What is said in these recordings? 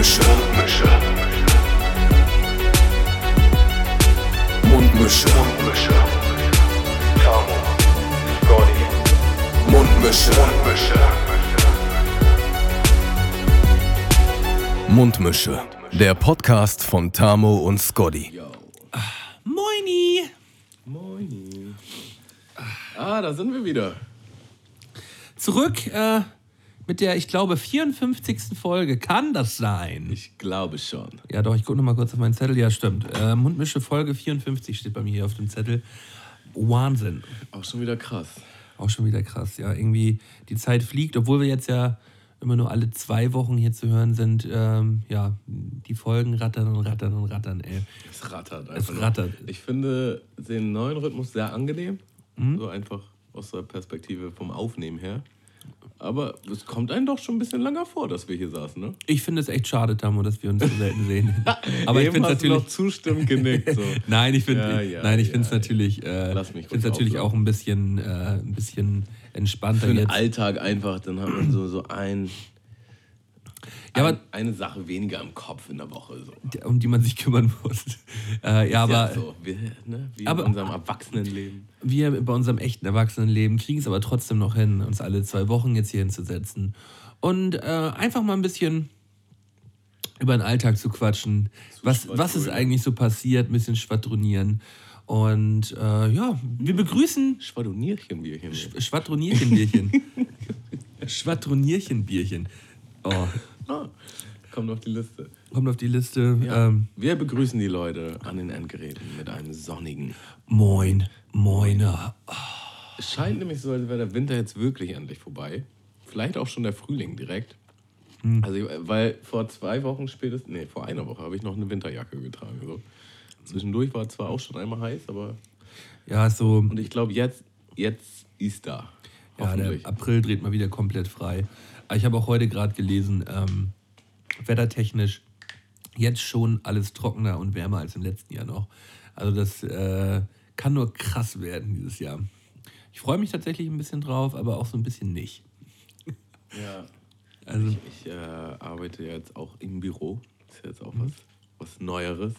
Mundmische. Mundmische. Mundmische. Tamo. Scotty. Mundmische. Mundmische. Mundmische. Der Podcast von Tamo und Scotty. Moini! Moin. Ah, da sind wir wieder. Zurück äh, mit der, ich glaube, 54. Folge. Kann das sein? Ich glaube schon. Ja, doch, ich gucke nochmal kurz auf meinen Zettel. Ja, stimmt. Äh, Mundmische Folge 54 steht bei mir hier auf dem Zettel. Wahnsinn. Auch schon wieder krass. Auch schon wieder krass. Ja, irgendwie die Zeit fliegt, obwohl wir jetzt ja immer nur alle zwei Wochen hier zu hören sind. Ähm, ja, die Folgen rattern und rattern und rattern, ey. Es rattert Es einfach. nur. rattert. Ich finde den neuen Rhythmus sehr angenehm. Mhm. So einfach aus der Perspektive vom Aufnehmen her. Aber es kommt einem doch schon ein bisschen länger vor, dass wir hier saßen, ne? Ich finde es echt schade, Tamo, dass wir uns so selten sehen. Aber ich finde es natürlich. noch zustimmend genickt. So. Nein, ich finde, Ja, ja, nein, ich ja, finde es natürlich, äh, Lass mich natürlich auch ein bisschen, äh, ein bisschen entspannter Für den jetzt. Alltag einfach, dann hat man so, so ein, Ja, ein, eine Sache weniger im Kopf in der Woche. So. um die man sich kümmern muss. Äh, ja, aber ja, so, wir, ne, wie aber- in unserem Erwachsenenleben. wir bei unserem echten Erwachsenenleben kriegen es aber trotzdem noch hin, uns alle zwei Wochen jetzt hier hinzusetzen und äh, einfach mal ein bisschen über den Alltag zu quatschen. Was, was ist eigentlich so passiert? Ein bisschen schwadronieren. Und äh, ja, wir begrüßen Schwadronierchenbierchen. Schwadronierchenbierchen. Schwadronierchenbierchen. Oh, Ah, kommt auf die Liste. kommt auf die Liste. Ja. Ähm, Wir begrüßen die Leute an den Endgeräten mit einem sonnigen. moin, moiner. Es scheint nämlich so, als wäre der Winter jetzt wirklich endlich vorbei. Vielleicht auch schon der Frühling direkt. Also, ich- weil vor zwei Wochen spätestens, nee, vor einer Woche habe ich noch eine Winterjacke getragen. So. Zwischendurch war es zwar auch schon einmal heiß, aber. Ja, so. Und ich glaube, jetzt, jetzt ist da. Ja, der. April dreht mal wieder komplett frei. Ich habe auch heute gerade gelesen, ähm, wettertechnisch jetzt schon alles trockener und wärmer als im letzten Jahr noch. Also das äh, kann nur krass werden dieses Jahr. Ich freue mich tatsächlich ein bisschen drauf, aber auch so ein bisschen nicht. ja. Also Ich, ich äh, arbeite jetzt auch im Büro. Ist jetzt auch was, was Neueres.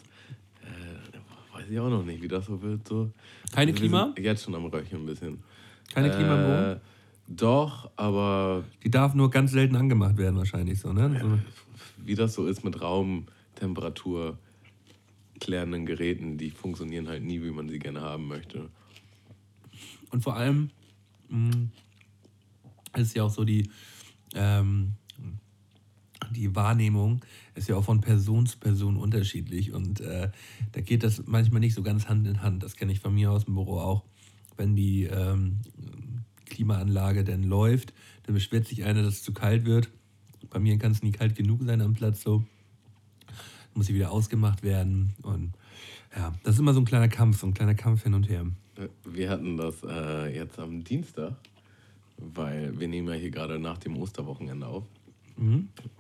Äh, weiß ich auch noch nicht, wie das so wird. So. Keine wir Klima? sind Jetzt schon am Röcheln ein bisschen. keine Klima im Büro? Doch, aber Die darf nur ganz selten angemacht werden wahrscheinlich so, ne? So, wie das so ist mit Raumtemperatur klärenden Geräten, die funktionieren halt nie, wie man sie gerne haben möchte. Und vor allem mh, ist ja auch so die, ähm, die Wahrnehmung ist ja auch von Person zu Person unterschiedlich und äh, da geht das manchmal nicht so ganz Hand in Hand. Das kenne ich von mir aus dem Büro auch. Wenn die ähm, Klimaanlage dann läuft, dann beschwert sich einer, dass es zu kalt wird. Bei mir kann es nie kalt genug sein am Platz so. Muss sie wieder ausgemacht werden und ja, das ist immer so ein kleiner Kampf, so ein kleiner Kampf hin und her. Äh, Wir hatten das äh, jetzt am Dienstag, weil wir nehmen ja hier gerade nach dem Osterwochenende auf.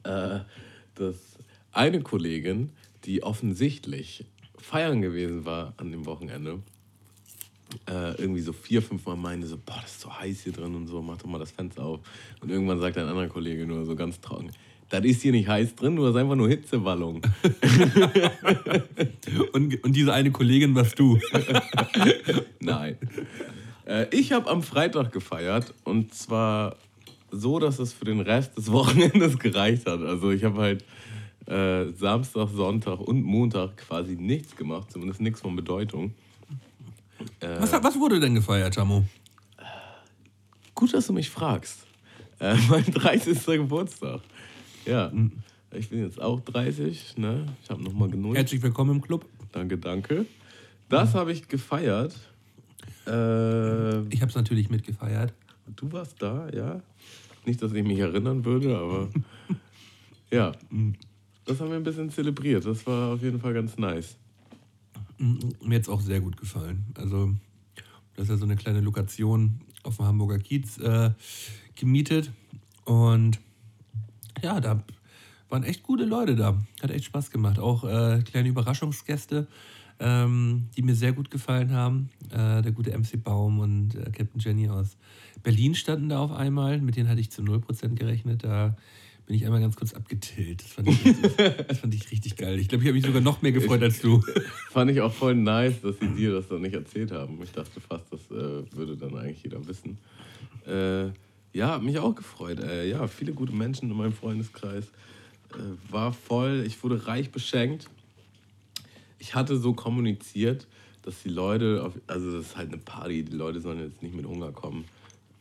Äh, dass eine Kollegin, die offensichtlich feiern gewesen war an dem Wochenende, äh, irgendwie so vier, fünf Mal meinte so, boah, das ist so heiß hier drin und so, mach doch mal das Fenster auf. Und irgendwann sagt ein anderer Kollege nur so ganz trocken, das ist hier nicht heiß drin, du hast einfach nur Hitzewallung. Und, und diese eine Kollegin warst du. Nein. Äh, ich habe am Freitag gefeiert und zwar so, dass es für den Rest des Wochenendes gereicht hat. Also ich habe halt äh, Samstag, Sonntag und Montag quasi nichts gemacht, zumindest nichts von Bedeutung. Äh, Was, was wurde denn gefeiert, Chamo? Gut, dass du mich fragst. Äh, mein 30. Geburtstag. Ja, ich bin jetzt auch 30, ne? Ich habe nochmal genug. Herzlich willkommen im Club. Danke, danke. Das habe ich gefeiert. Äh, Ich habe es natürlich mitgefeiert. Du warst da, ja. Nicht, dass ich mich erinnern würde, aber ja. Das haben wir ein bisschen zelebriert. Das war auf jeden Fall ganz nice. Mir jetzt auch sehr gut gefallen. Also, das ist ja so eine kleine Lokation auf dem Hamburger Kiez äh, gemietet. Und ja, da waren echt gute Leute da. Hat echt Spaß gemacht. Auch äh, kleine Überraschungsgäste, ähm, die mir sehr gut gefallen haben. Äh, der gute MC Baum und äh, Captain Jenny aus Berlin standen da auf einmal. Mit denen hatte ich zu 0% gerechnet. Da bin ich einmal ganz kurz abgetillt. Das fand ich richtig, das fand ich richtig geil. Ich glaube, ich habe mich sogar noch mehr gefreut als du. Fand ich auch voll nice, dass sie dir das dann nicht erzählt haben. Ich dachte fast, das äh, würde dann eigentlich jeder wissen. Äh, ja, mich auch gefreut. Äh, ja, viele gute Menschen in meinem Freundeskreis. Äh, war voll, ich wurde reich beschenkt. Ich hatte so kommuniziert, dass die Leute, auf, also das ist halt eine Party, die Leute sollen jetzt nicht mit Hunger kommen,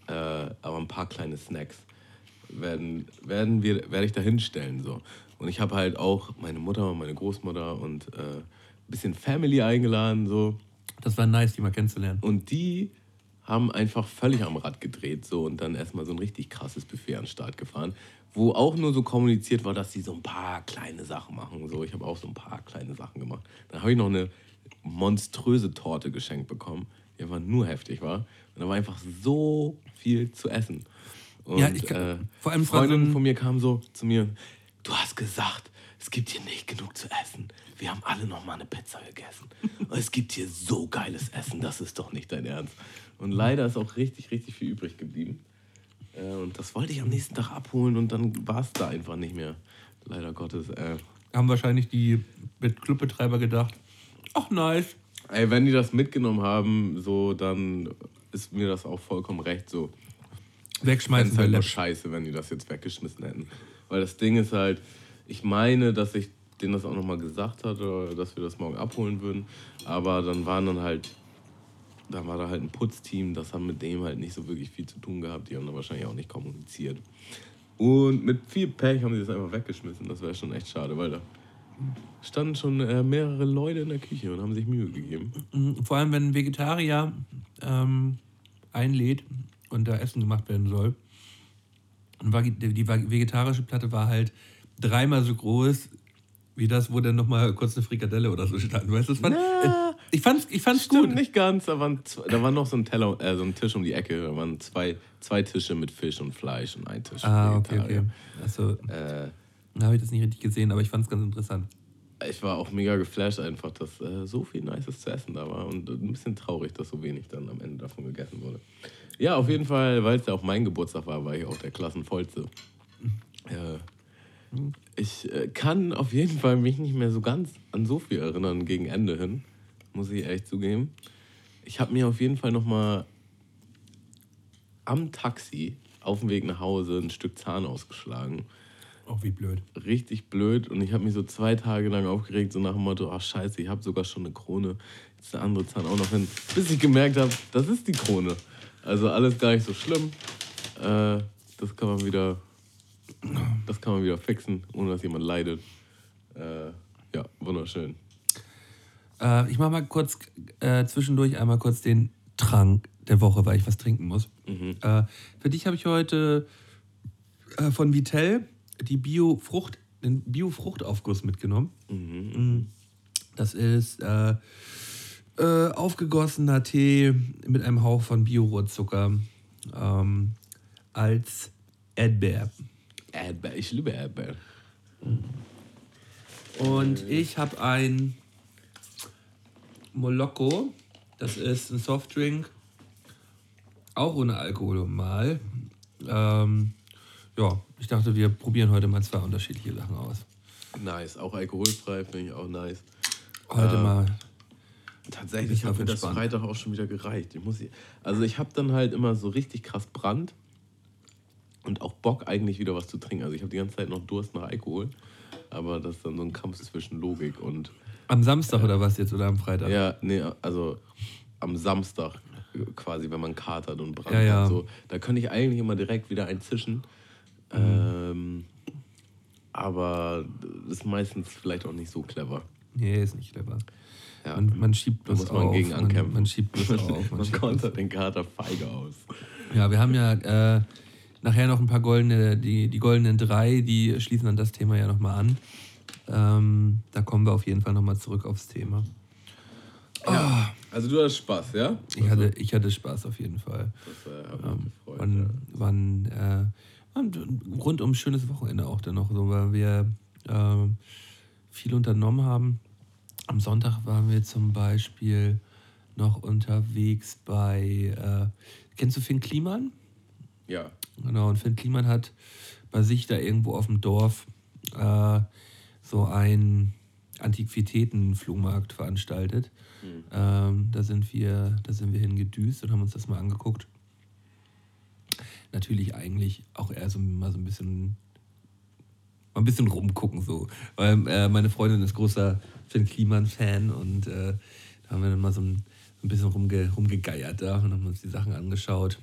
äh, aber ein paar kleine Snacks werden, werden wir, werde ich da hinstellen. So. Und ich habe halt auch meine Mutter und meine Großmutter und äh, ein bisschen Family eingeladen. So. Das war nice, die mal kennenzulernen. Und die haben einfach völlig am Rad gedreht so und dann erstmal so ein richtig krasses Buffet an den Start gefahren, wo auch nur so kommuniziert war, dass sie so ein paar kleine Sachen machen. So, ich habe auch so ein paar kleine Sachen gemacht. Dann habe ich noch eine monströse Torte geschenkt bekommen, die einfach nur heftig war. Und da war einfach so viel zu essen. Und, Ja, ich kann- äh, vor allem so Freundinnen von mir kamen so zu mir, du hast gesagt, es gibt hier nicht genug zu essen. Wir haben alle noch mal eine Pizza gegessen. Und es gibt hier so geiles Essen, das ist doch nicht dein Ernst. Und leider ist auch richtig, richtig viel übrig geblieben. Äh, und das wollte ich am nächsten Tag abholen und dann war es da einfach nicht mehr. Leider Gottes. Äh. Haben wahrscheinlich die Clubbetreiber gedacht, ach nice. Ey, wenn die das mitgenommen haben, so, dann ist mir das auch vollkommen recht so. Wegschmeißen Es halt wir nur scheiße, wenn die das jetzt weggeschmissen hätten. Weil das Ding ist halt, ich meine, dass ich denen das auch nochmal gesagt hatte, dass wir das morgen abholen würden. Aber dann waren dann halt, da war da halt ein Putzteam, das haben mit dem halt nicht so wirklich viel zu tun gehabt. Die haben da wahrscheinlich auch nicht kommuniziert. Und mit viel Pech haben sie das einfach weggeschmissen. Das wäre schon echt schade, weil da standen schon äh, mehrere Leute in der Küche und haben sich Mühe gegeben. Mhm, Vor allem, wenn ein Vegetarier ähm, einlädt und da Essen gemacht werden soll. Und die vegetarische Platte war halt dreimal so groß wie das, wo dann nochmal kurz eine Frikadelle oder so stand. Weißt du, fand, Na, ich fand's, ich fand's Stimmt gut. nicht ganz, da, waren zwei, da war noch so ein Teller, äh, so ein Tisch um die Ecke. Da waren zwei, zwei Tische mit Fisch und Fleisch und ein Tisch. Ah, okay, okay. Also, Äh, da habe ich das nicht richtig gesehen, aber ich fand's ganz interessant. ich war auch mega geflasht einfach, dass äh, so viel Nices zu essen da war und ein bisschen traurig, dass so wenig dann am Ende davon gegessen wurde. Ja, auf jeden Fall, weil es ja auch mein Geburtstag war, war ich auch der Klassenvollste. Äh, ich äh, kann auf jeden Fall mich nicht mehr so ganz an so viel erinnern gegen Ende hin, muss ich echt zugeben. Ich habe mir auf jeden Fall noch mal am Taxi auf dem Weg nach Hause ein Stück Zahn ausgeschlagen Oh, wie blöd. richtig blöd und ich habe mich so zwei Tage lang aufgeregt, so nach dem Motto, ach scheiße, ich habe sogar schon eine Krone, jetzt der andere Zahn auch noch hin, bis ich gemerkt habe, das ist die Krone. Also alles gar nicht so schlimm. Äh, das kann man wieder, das kann man wieder fixen, ohne dass jemand leidet. Äh, ja, wunderschön. Äh, ich mache mal kurz äh, zwischendurch einmal kurz den Trank der Woche, weil ich was trinken muss. Äh, für dich habe ich heute äh, von Vitell die Bio-Frucht, den Bio-Fruchtaufguss mitgenommen. Mhm. Das ist äh, aufgegossener Tee mit einem Hauch von Bio-Rohrzucker ähm, als Erdbeer. Erdbeer, ich liebe Erdbeer. Und ich habe ein Moloko. Das ist ein Softdrink. Auch ohne Alkohol mal. Ähm, ja, ich dachte, wir probieren heute mal zwei unterschiedliche Sachen aus. Nice, auch alkoholfrei finde ich auch nice. Heute Äh, mal. Tatsächlich hat mir das. Freitag auch schon wieder gereicht. Ich muss, also ich habe dann halt immer so richtig krass Brand und auch Bock eigentlich wieder was zu trinken. Also ich habe die ganze Zeit noch Durst nach Alkohol, aber das ist dann so ein Kampf zwischen Logik und Am Samstag oder was jetzt oder am Freitag? ja, nee, also am Samstag quasi, wenn man katert und Brand Ja, ja. hat, so, da könnte ich eigentlich immer direkt wieder einzischen. Mhm. Ähm, aber das ist meistens vielleicht auch nicht so clever. Nee, ist nicht clever. Ja. Man, man schiebt bloß muss man auf. gegen man, ankämpfen. man schiebt bloß auf. Man Man kontert den Kater feige aus. Ja, wir haben ja äh, nachher noch ein paar goldene, die, die goldenen drei, die schließen dann das Thema ja nochmal an. Ähm, da kommen wir auf jeden Fall nochmal zurück aufs Thema. Ja. Also du hast Spaß, ja? Ich hatte, ich hatte Spaß auf jeden Fall. Das äh, hat mich gefreut. War ein, war ein, äh, ein rundum schönes Wochenende auch dann noch, so, weil wir äh, viel unternommen haben. Am Sonntag waren wir zum Beispiel noch unterwegs bei, äh, kennst du Finn Kliman? Ja. Genau, und Finn Kliman hat bei sich da irgendwo auf dem Dorf äh, so einen Antiquitätenflohmarkt veranstaltet. Mhm. Ähm, da, sind wir, da sind wir hingedüst und haben uns das mal angeguckt. Natürlich eigentlich auch eher so mal so ein bisschen mal ein bisschen rumgucken so. Weil äh, meine Freundin ist großer Finn Kliman-Fan und äh, da haben wir dann mal so ein, ein bisschen rumge, rumgegeiert da und haben uns die Sachen angeschaut.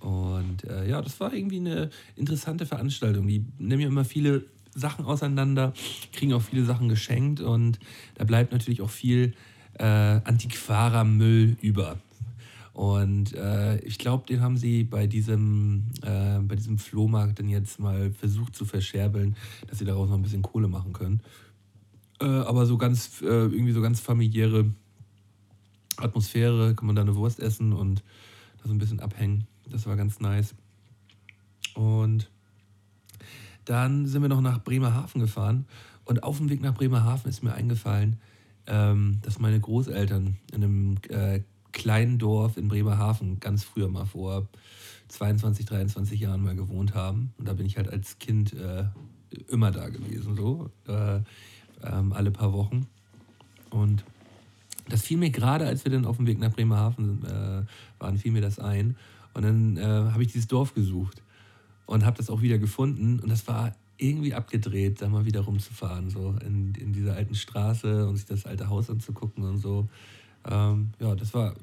Und äh, ja, das war irgendwie eine interessante Veranstaltung. Die nehmen ja immer viele Sachen auseinander, kriegen auch viele Sachen geschenkt und da bleibt natürlich auch viel äh, Antiquarer-Müll über. Und äh, ich glaube, den haben sie bei diesem, äh, bei diesem Flohmarkt dann jetzt mal versucht zu verscherbeln, dass sie daraus noch ein bisschen Kohle machen können. Äh, aber so ganz, äh, irgendwie so ganz familiäre Atmosphäre, kann man da eine Wurst essen und da so ein bisschen abhängen. Das war ganz nice. Und dann sind wir noch nach Bremerhaven gefahren. Und auf dem Weg nach Bremerhaven ist mir eingefallen, ähm, dass meine Großeltern in einem äh, kleinen Dorf in Bremerhaven ganz früher mal vor 22, 23 Jahren mal gewohnt haben. Und da bin ich halt als Kind äh, immer da gewesen, so äh, ähm, alle paar Wochen. Und das fiel mir gerade, als wir dann auf dem Weg nach Bremerhaven äh, waren, fiel mir das ein. Und dann äh, habe ich dieses Dorf gesucht und habe das auch wieder gefunden. Und das war irgendwie abgedreht, da mal wieder rumzufahren, so in, in dieser alten Straße und sich das alte Haus anzugucken und so. Ähm, ja, das war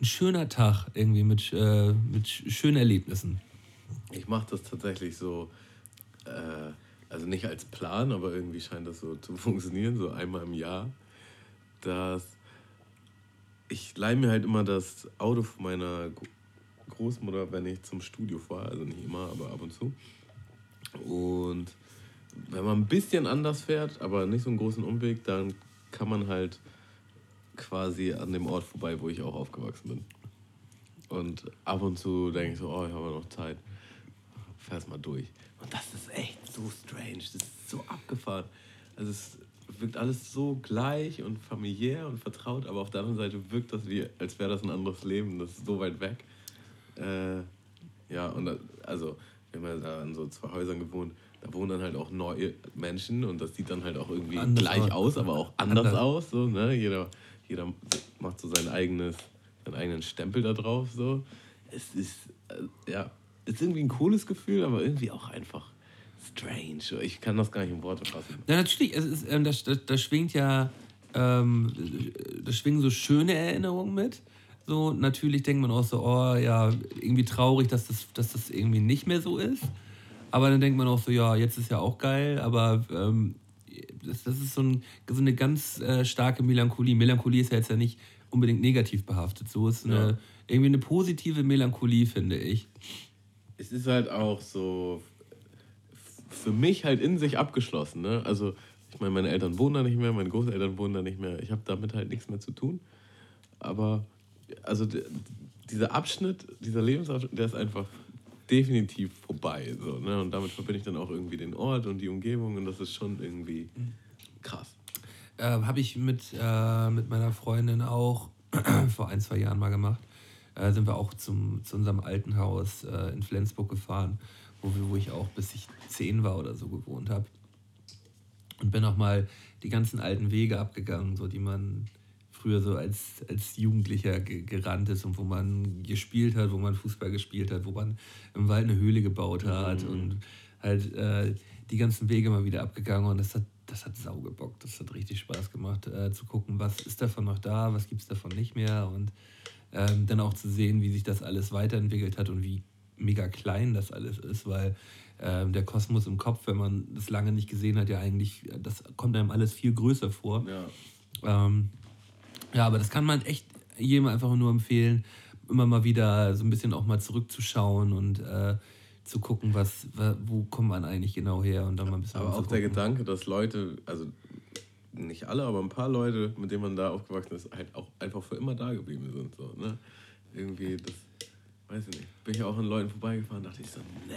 ein schöner Tag irgendwie mit, äh, mit schönen Erlebnissen. Ich mache das tatsächlich so, äh, also nicht als Plan, aber irgendwie scheint das so zu funktionieren, so einmal im Jahr, dass ich leihe mir halt immer das Auto von meiner Großmutter, wenn ich zum Studio fahre, also nicht immer, aber ab und zu. Und wenn man ein bisschen anders fährt, aber nicht so einen großen Umweg, dann kann man halt quasi an dem Ort vorbei, wo ich auch aufgewachsen bin. Und ab und zu denke ich so, oh, ich habe noch Zeit. Fähr's mal durch. Und das ist echt so strange. Das ist so abgefahren. Also es wirkt alles so gleich und familiär und vertraut, aber auf der anderen Seite wirkt das wie, als wäre das ein anderes Leben. Das ist so weit weg. Äh, ja, und also, wir haben ja da in so zwei Häusern gewohnt, da wohnen dann halt auch neue Menschen und das sieht dann halt auch irgendwie anders gleich aus, aber auch anders, anders. aus. So, ne? jeder, jeder macht so sein eigenes, seinen eigenen Stempel da drauf. So. Es ist, äh, ja, ist irgendwie ein cooles Gefühl, aber irgendwie auch einfach strange. Ich kann das gar nicht in Worte fassen. Ja, natürlich, es ist, ähm, das, das, das schwingt ja, ähm, da schwingen so schöne Erinnerungen mit. So, natürlich denkt man auch so, oh ja, irgendwie traurig, dass das, dass das irgendwie nicht mehr so ist. Aber dann denkt man auch so, ja, jetzt ist ja auch geil, aber ähm, das, das ist so, ein, so eine ganz äh, starke Melancholie. Melancholie ist ja jetzt ja nicht unbedingt negativ behaftet. So ist eine, ja. irgendwie eine positive Melancholie, finde ich. Es ist halt auch so für mich halt in sich abgeschlossen. Ne? Also, ich meine, meine Eltern wohnen da nicht mehr, meine Großeltern wohnen da nicht mehr. Ich habe damit halt nichts mehr zu tun. Aber also dieser Abschnitt, dieser Lebensabschnitt, der ist einfach definitiv vorbei. So, ne? Und damit verbinde ich dann auch irgendwie den Ort und die Umgebung und das ist schon irgendwie krass. Äh, Habe ich mit, äh, mit meiner Freundin auch vor ein, zwei Jahren mal gemacht. Äh, sind wir auch zum, zu unserem alten Haus äh, in Flensburg gefahren, wo, wir, wo ich auch bis ich zehn war oder so gewohnt habe. Und bin auch mal die ganzen alten Wege abgegangen, so die man früher so als, als Jugendlicher gerannt ist und wo man gespielt hat, wo man Fußball gespielt hat, wo man im Wald eine Höhle gebaut hat mhm. und halt äh, die ganzen Wege mal wieder abgegangen und das hat, das hat sau gebockt. Das hat richtig Spaß gemacht, äh, zu gucken, was ist davon noch da, was gibt es davon nicht mehr und ähm, dann auch zu sehen, wie sich das alles weiterentwickelt hat und wie mega klein das alles ist, weil ähm, der Kosmos im Kopf, wenn man das lange nicht gesehen hat, ja eigentlich, das kommt einem alles viel größer vor. Ja. Ähm, ja, aber das kann man echt jedem einfach nur empfehlen, immer mal wieder so ein bisschen auch mal zurückzuschauen und äh, zu gucken, was, wo kommt man eigentlich genau her und dann mal ein bisschen. Aber auch der Gedanke, dass Leute, also nicht alle, aber ein paar Leute, mit denen man da aufgewachsen ist, halt auch einfach für immer da geblieben sind. So, ne? Irgendwie, das, weiß ich nicht. Bin ich auch an Leuten vorbeigefahren, dachte ich so, nee,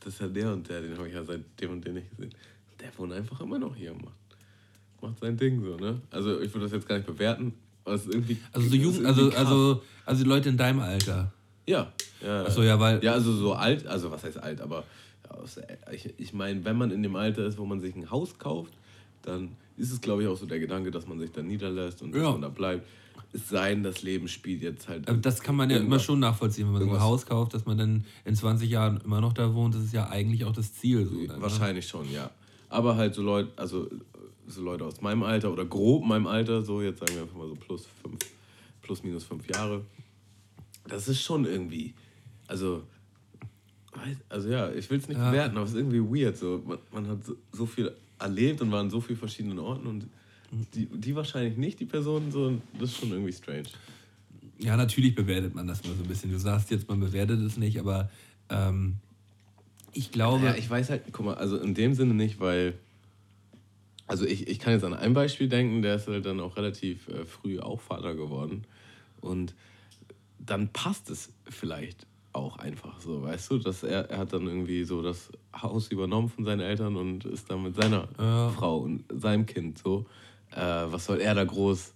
das ist ja der und der, den habe ich ja seit dem und dem nicht gesehen. Der wohnt einfach immer noch hier und macht macht sein Ding so, ne? Also ich würde das jetzt gar nicht bewerten, aber es ist irgendwie. Also so Jugend, also, also, also Leute in deinem Alter. Ja. ja Achso, ja, weil. Ja, also so alt, also was heißt alt, aber ich, ich meine, wenn man in dem Alter ist, wo man sich ein Haus kauft, dann ist es, glaube ich, auch so der Gedanke, dass man sich da niederlässt und ja. dass man da bleibt. Es sei denn, das Leben spielt jetzt halt. Das kann man ja immer schon nachvollziehen, wenn man so ein Haus kauft, dass man dann in 20 Jahren immer noch da wohnt. Das ist ja eigentlich auch das Ziel. So dann? Wahrscheinlich ne? schon, ja. Aber halt so Leute, also so Leute aus meinem Alter oder grob meinem Alter, so jetzt sagen wir einfach mal so plus fünf, plus minus fünf Jahre, das ist schon irgendwie, also, also ja, ich will es nicht ja. bewerten, aber es ist irgendwie weird. So. Man, man hat so, so viel erlebt und war an so vielen verschiedenen Orten und die, die wahrscheinlich nicht, die Personen, so, das ist schon irgendwie strange. Ja, natürlich bewertet man das mal so ein bisschen. Du sagst jetzt, man bewertet es nicht, aber ähm, ich glaube. Ja, ich weiß halt, guck mal, also in dem Sinne nicht, weil. Also ich, ich kann jetzt an ein Beispiel denken, der ist halt dann auch relativ äh, früh auch Vater geworden. Und dann passt es vielleicht auch einfach so, weißt du, dass er, er hat dann irgendwie so das Haus übernommen von seinen Eltern und ist dann mit seiner ja. Frau und seinem Kind so. Äh, was soll er da groß,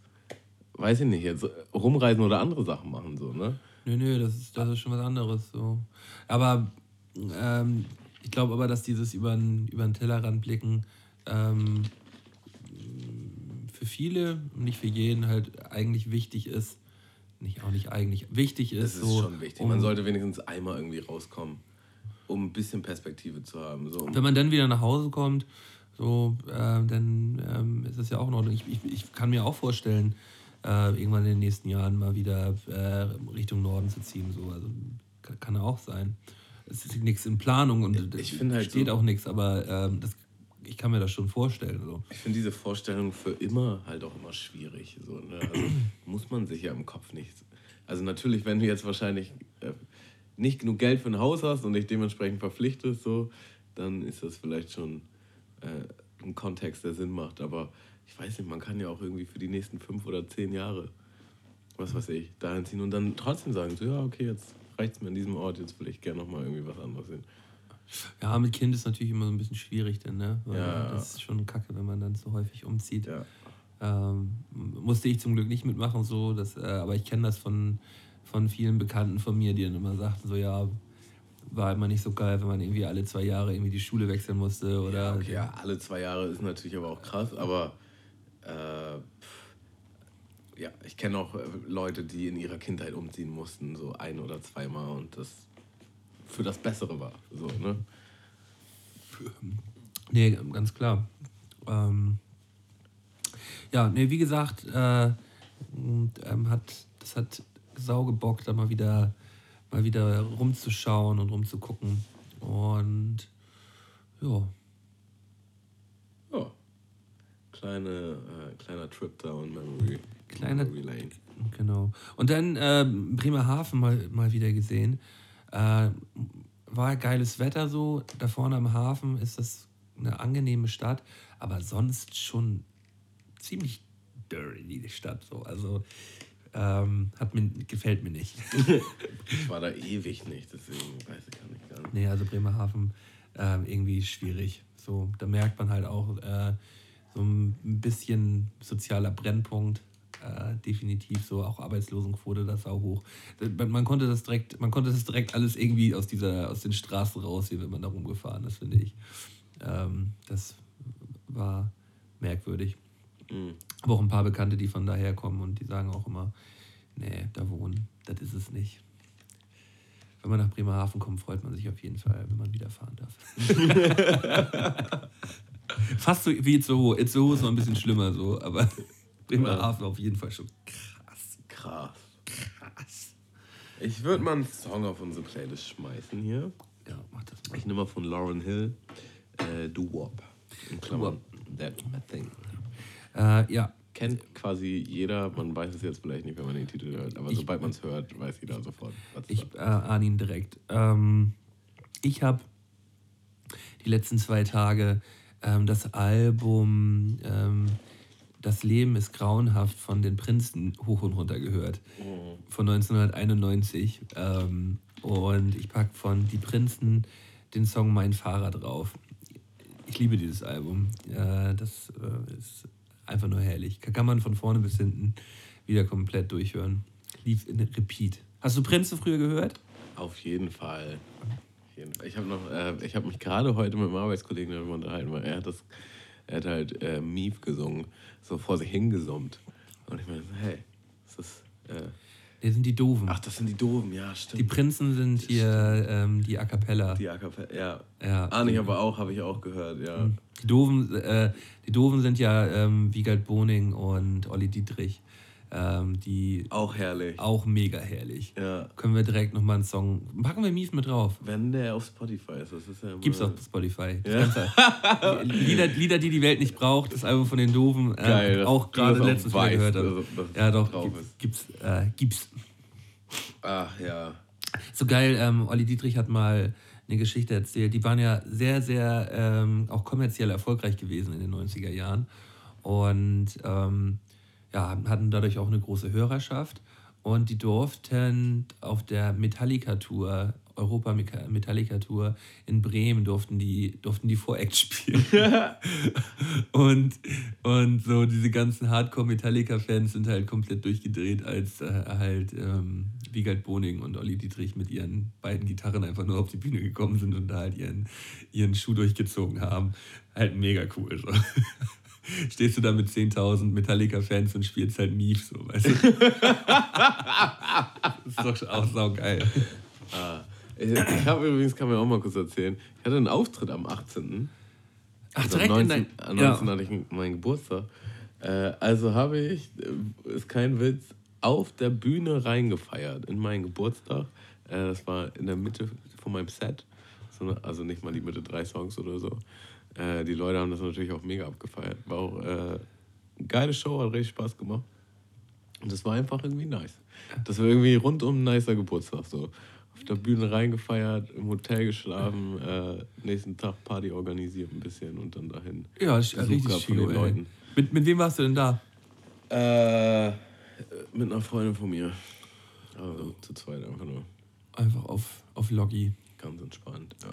weiß ich nicht, jetzt rumreisen oder andere Sachen machen, so, ne? Nö, nö, das ist, das ist schon was anderes, so. Aber ähm, ich glaube aber, dass dieses über den, Tellerrand blicken ähm, für viele, nicht für jeden, halt eigentlich wichtig ist, nicht auch nicht eigentlich wichtig ist. Das ist so, schon wichtig. Um, man sollte wenigstens einmal irgendwie rauskommen, um ein bisschen Perspektive zu haben. So. Wenn man dann wieder nach Hause kommt, so, äh, dann ähm, ist das ja auch in Ordnung. Ich, ich, ich kann mir auch vorstellen, äh, irgendwann in den nächsten Jahren mal wieder äh, Richtung Norden zu ziehen. So. Also, kann, kann auch sein. Es ist nichts in Planung und ich halt steht so, auch nichts, aber ähm, das ich kann mir das schon vorstellen. So. Ich finde diese Vorstellung für immer halt auch immer schwierig. So, ne? also muss man sich ja im Kopf nicht. Also natürlich, wenn du jetzt wahrscheinlich äh, nicht genug Geld für ein Haus hast und dich dementsprechend verpflichtest, so, dann ist das vielleicht schon äh, ein Kontext, der Sinn macht. Aber ich weiß nicht, man kann ja auch irgendwie für die nächsten fünf oder zehn Jahre, was weiß ich, dahin ziehen und dann trotzdem sagen, so, ja, okay, jetzt reicht es mir an diesem Ort, jetzt will ich gerne nochmal irgendwie was anderes sehen. Ja, mit Kind ist natürlich immer so ein bisschen schwierig, denn, ne? Weil ja. Das ist schon kacke, wenn man dann so häufig umzieht. Ja. Ähm, musste ich zum Glück nicht mitmachen, so, das, äh, aber ich kenne das von, von vielen Bekannten von mir, die dann immer sagten, so, ja, war immer nicht so geil, wenn man irgendwie alle zwei Jahre irgendwie die Schule wechseln musste. Oder ja, okay, ja, alle zwei Jahre ist natürlich aber auch krass, aber äh, ja, ich kenne auch äh, Leute, die in ihrer Kindheit umziehen mussten, so ein oder zweimal und das für das Bessere war. So, ne? Nee, ganz klar. Ähm, ja, nee, wie gesagt, äh, und, ähm, hat, das hat sau gebockt, da mal wieder, mal wieder rumzuschauen und rumzugucken. Und ja. Ja. Kleine, äh, kleiner Trip down Memory. Kleiner, Memory Lane. Genau. Und dann äh, Bremerhaven mal, mal wieder gesehen. Äh, war geiles Wetter so. Da vorne am Hafen ist das eine angenehme Stadt, aber sonst schon ziemlich dirty, die Stadt. So. Also ähm, hat mir, gefällt mir nicht. ich war da ewig nicht, deswegen weiß ich gar nicht gar nicht. Nee, also Bremerhaven äh, irgendwie schwierig. So, da merkt man halt auch äh, so ein bisschen sozialer Brennpunkt äh, definitiv so, auch Arbeitslosenquote, das war hoch. Man, man, konnte das direkt, man konnte das direkt alles irgendwie aus, dieser, aus den Straßen raussehen, wenn man da rumgefahren ist, finde ich. Ähm, das war merkwürdig. Mhm. Aber auch ein paar Bekannte, die von daher kommen und die sagen auch immer, nee, da wohnen, das ist es nicht. Wenn man nach Bremerhaven kommt, freut man sich auf jeden Fall, wenn man wieder fahren darf. Fast so wie Itzehoe. Itzehoe ist noch ein bisschen schlimmer so, aber Bremerhaven auf jeden Fall schon krass. Krass. Krass. Ich würde mal einen Song auf unsere Playlist schmeißen hier. Ja, mach das mal. Ich nehme mal von Lauren Hill äh, Do Wop. Klammern, That's My Thing. Äh, ja. Kennt quasi jeder, man weiß es jetzt vielleicht nicht, wenn man den Titel hört, aber ich, sobald man es hört, weiß jeder sofort. Ich äh, ahne ihn direkt. Ähm, ich habe die letzten zwei Tage ähm, das Album ähm, das Leben ist grauenhaft von den Prinzen hoch und runter gehört. Mhm. Von 1991. Ähm, und ich packe von Die Prinzen den Song Mein Fahrer drauf. Ich liebe dieses Album. Äh, das äh, ist einfach nur herrlich. Kann man von vorne bis hinten wieder komplett durchhören. Lief in Repeat. Hast du Prinze früher gehört? Auf jeden Fall. Ich habe äh, ich habe mich gerade heute mit einem Arbeitskollegen darüber unterhalten, weil er hat das, er hat halt äh, Mief gesungen, so vor sich hingesummt. Und ich meine, hey, ist das. Äh, Die sind die Doofen. ach, das sind die Doofen, ja, stimmt. Die Prinzen sind hier ähm, die A Cappella. Die A cappella, ja. Ja. Ahne ich aber auch, habe ich auch gehört, ja. Die Doofen, äh, die Doofen sind ja ähm, Wiegald Boning und Olli Dietrich. Ähm, die Auch herrlich. auch mega herrlich. Ja. Können wir direkt nochmal einen Song. Packen wir Mief mit drauf. Wenn der auf Spotify ist, das ist ja immer. Gibt's auf Spotify. Ja. Ganze- Lieder, Lieder, die die Welt nicht braucht, das Album von den Doofen. Äh, Geil, auch gerade letztes Mal gehört habe. Ja, doch. gibt's, äh, gibt's. Ach ja. So geil, ähm, Olli Dietrich hat mal eine Geschichte erzählt. Die waren ja sehr, sehr ähm, auch kommerziell erfolgreich gewesen in den 90er Jahren und ähm, ja, hatten dadurch auch eine große Hörerschaft. Und die durften auf der Metallica-Tour, Europa Metallica-Tour in Bremen, durften die, durften die Voract spielen. und, und so diese ganzen Hardcore-Metallica-Fans sind halt komplett durchgedreht, als äh, halt ähm, Wiegald Boning und Olli Dietrich mit ihren beiden Gitarren einfach nur auf die Bühne gekommen sind und da halt ihren, ihren Schuh durchgezogen haben. Halt mega cool. So. Stehst du da mit 10.000 Metallica-Fans und spielst halt Mief, so, weißt du? das ist doch auch saugeil. Ah. Ich, habe übrigens, kann mir auch mal kurz erzählen, ich hatte einen Auftritt am 18. Ach, Also direkt am in 19. dein... Am Ja. 19. hatte ich meinen Geburtstag. Äh, also habe ich, äh, ist kein Witz, auf der Bühne reingefeiert in meinen Geburtstag. Äh, das war in der Mitte von meinem Set. Also nicht mal die Mitte drei Songs oder so. Äh, die Leute haben das natürlich auch mega abgefeiert. War auch äh, eine geile Show, hat richtig Spaß gemacht. Und das war einfach irgendwie nice. Das war irgendwie rundum ein nicer Geburtstag. So. Auf der Bühne reingefeiert, im Hotel geschlafen, äh, nächsten Tag Party organisiert ein bisschen und dann dahin. Ja, das ist richtig chill, den. Leuten. Mit, mit wem warst du denn da? Äh, mit einer Freundin von mir. Also zu zweit einfach nur. Einfach auf, auf Loggi. Ganz entspannt, ja.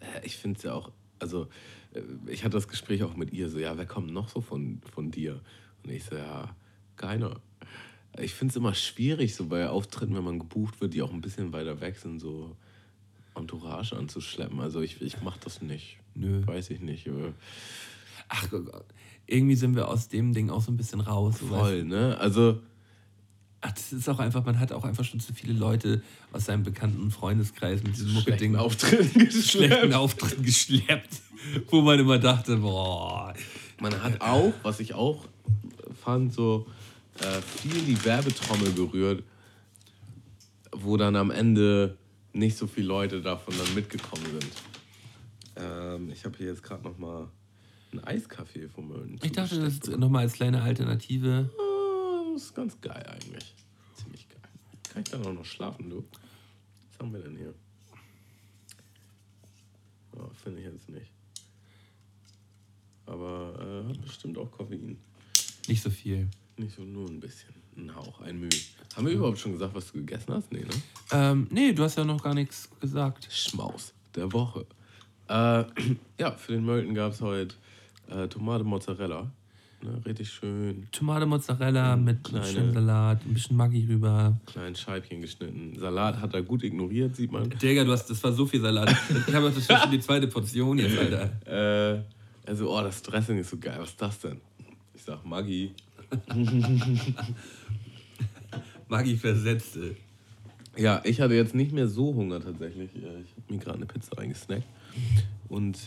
Äh, Ich finde es ja auch, also äh, ich hatte das Gespräch auch mit ihr so, ja, wer kommt noch so von, von dir? Und ich so, ja, keiner. Ich finde es immer schwierig, so bei Auftritten, wenn man gebucht wird, die auch ein bisschen weiter weg sind, so Entourage anzuschleppen. Also ich, ich mache das nicht. Nö. Weiß ich nicht. aber Ach, irgendwie sind wir aus dem Ding auch so ein bisschen raus. so weißt. Voll, ne? Also Ach, das ist auch einfach, man hat auch einfach schon zu viele Leute aus seinem bekannten Freundeskreis mit diesem schlechten Mucke-Ding Auftritten schlechten geschleppt. Auftritt geschleppt, wo man immer dachte, boah, Man hat auch, was ich auch fand, so äh, viel die Werbetrommel berührt, wo dann am Ende nicht so viele Leute davon dann mitgekommen sind. Ähm, ich habe hier jetzt gerade noch mal einen Eiskaffee von Mölln. ich dachte, das ist nochmal als kleine Alternative. Ah, Das ist ganz geil eigentlich. Ziemlich geil. Kann ich dann auch noch schlafen, du? Was haben wir denn hier? Ja, Finde ich jetzt nicht. Aber äh, hat bestimmt auch Koffein. Nicht so viel. Nicht so nur ein bisschen. Ein Hauch, ein Mühe. Haben wir überhaupt schon gesagt, was du gegessen hast? Nee, ne? Ähm, nee, du hast ja noch gar nichts gesagt. Schmaus der Woche. Äh, ja, für den Mölten gab es heute äh, Tomate Mozzarella. Ne, richtig schön. Tomate Mozzarella mit kleine- Salat, ein bisschen Maggi rüber. Kleinen Scheibchen geschnitten. Salat hat er gut ignoriert, sieht man. Digga, du hast, das war so viel Salat. Ich habe das schon die zweite Portion jetzt, Alter. Äh, also, oh, das Dressing ist so geil. Was ist das denn? Ich sag Maggi. Maggi versetzte. Ja, ich hatte jetzt nicht mehr so Hunger tatsächlich. Ich habe mir gerade eine Pizza reingesnackt. Und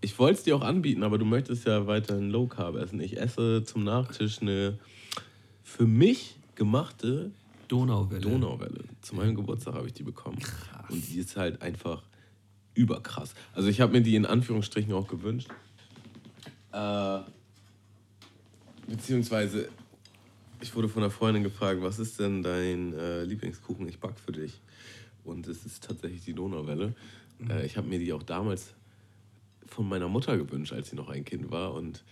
ich wollte es dir auch anbieten, aber du möchtest ja weiterhin Low Carb essen. Ich esse zum Nachtisch eine für mich gemachte Donauwelle. Donauwelle. Zu meinem Geburtstag habe ich die bekommen. Und die ist halt einfach überkrass. Also ich habe mir die in Anführungsstrichen auch gewünscht. Äh, beziehungsweise, ich wurde von einer Freundin gefragt, was ist denn dein äh, Lieblingskuchen? Ich back für dich. Und es ist tatsächlich die Donauwelle. Äh, ich habe mir die auch damals von meiner Mutter gewünscht, als sie noch ein Kind war. Und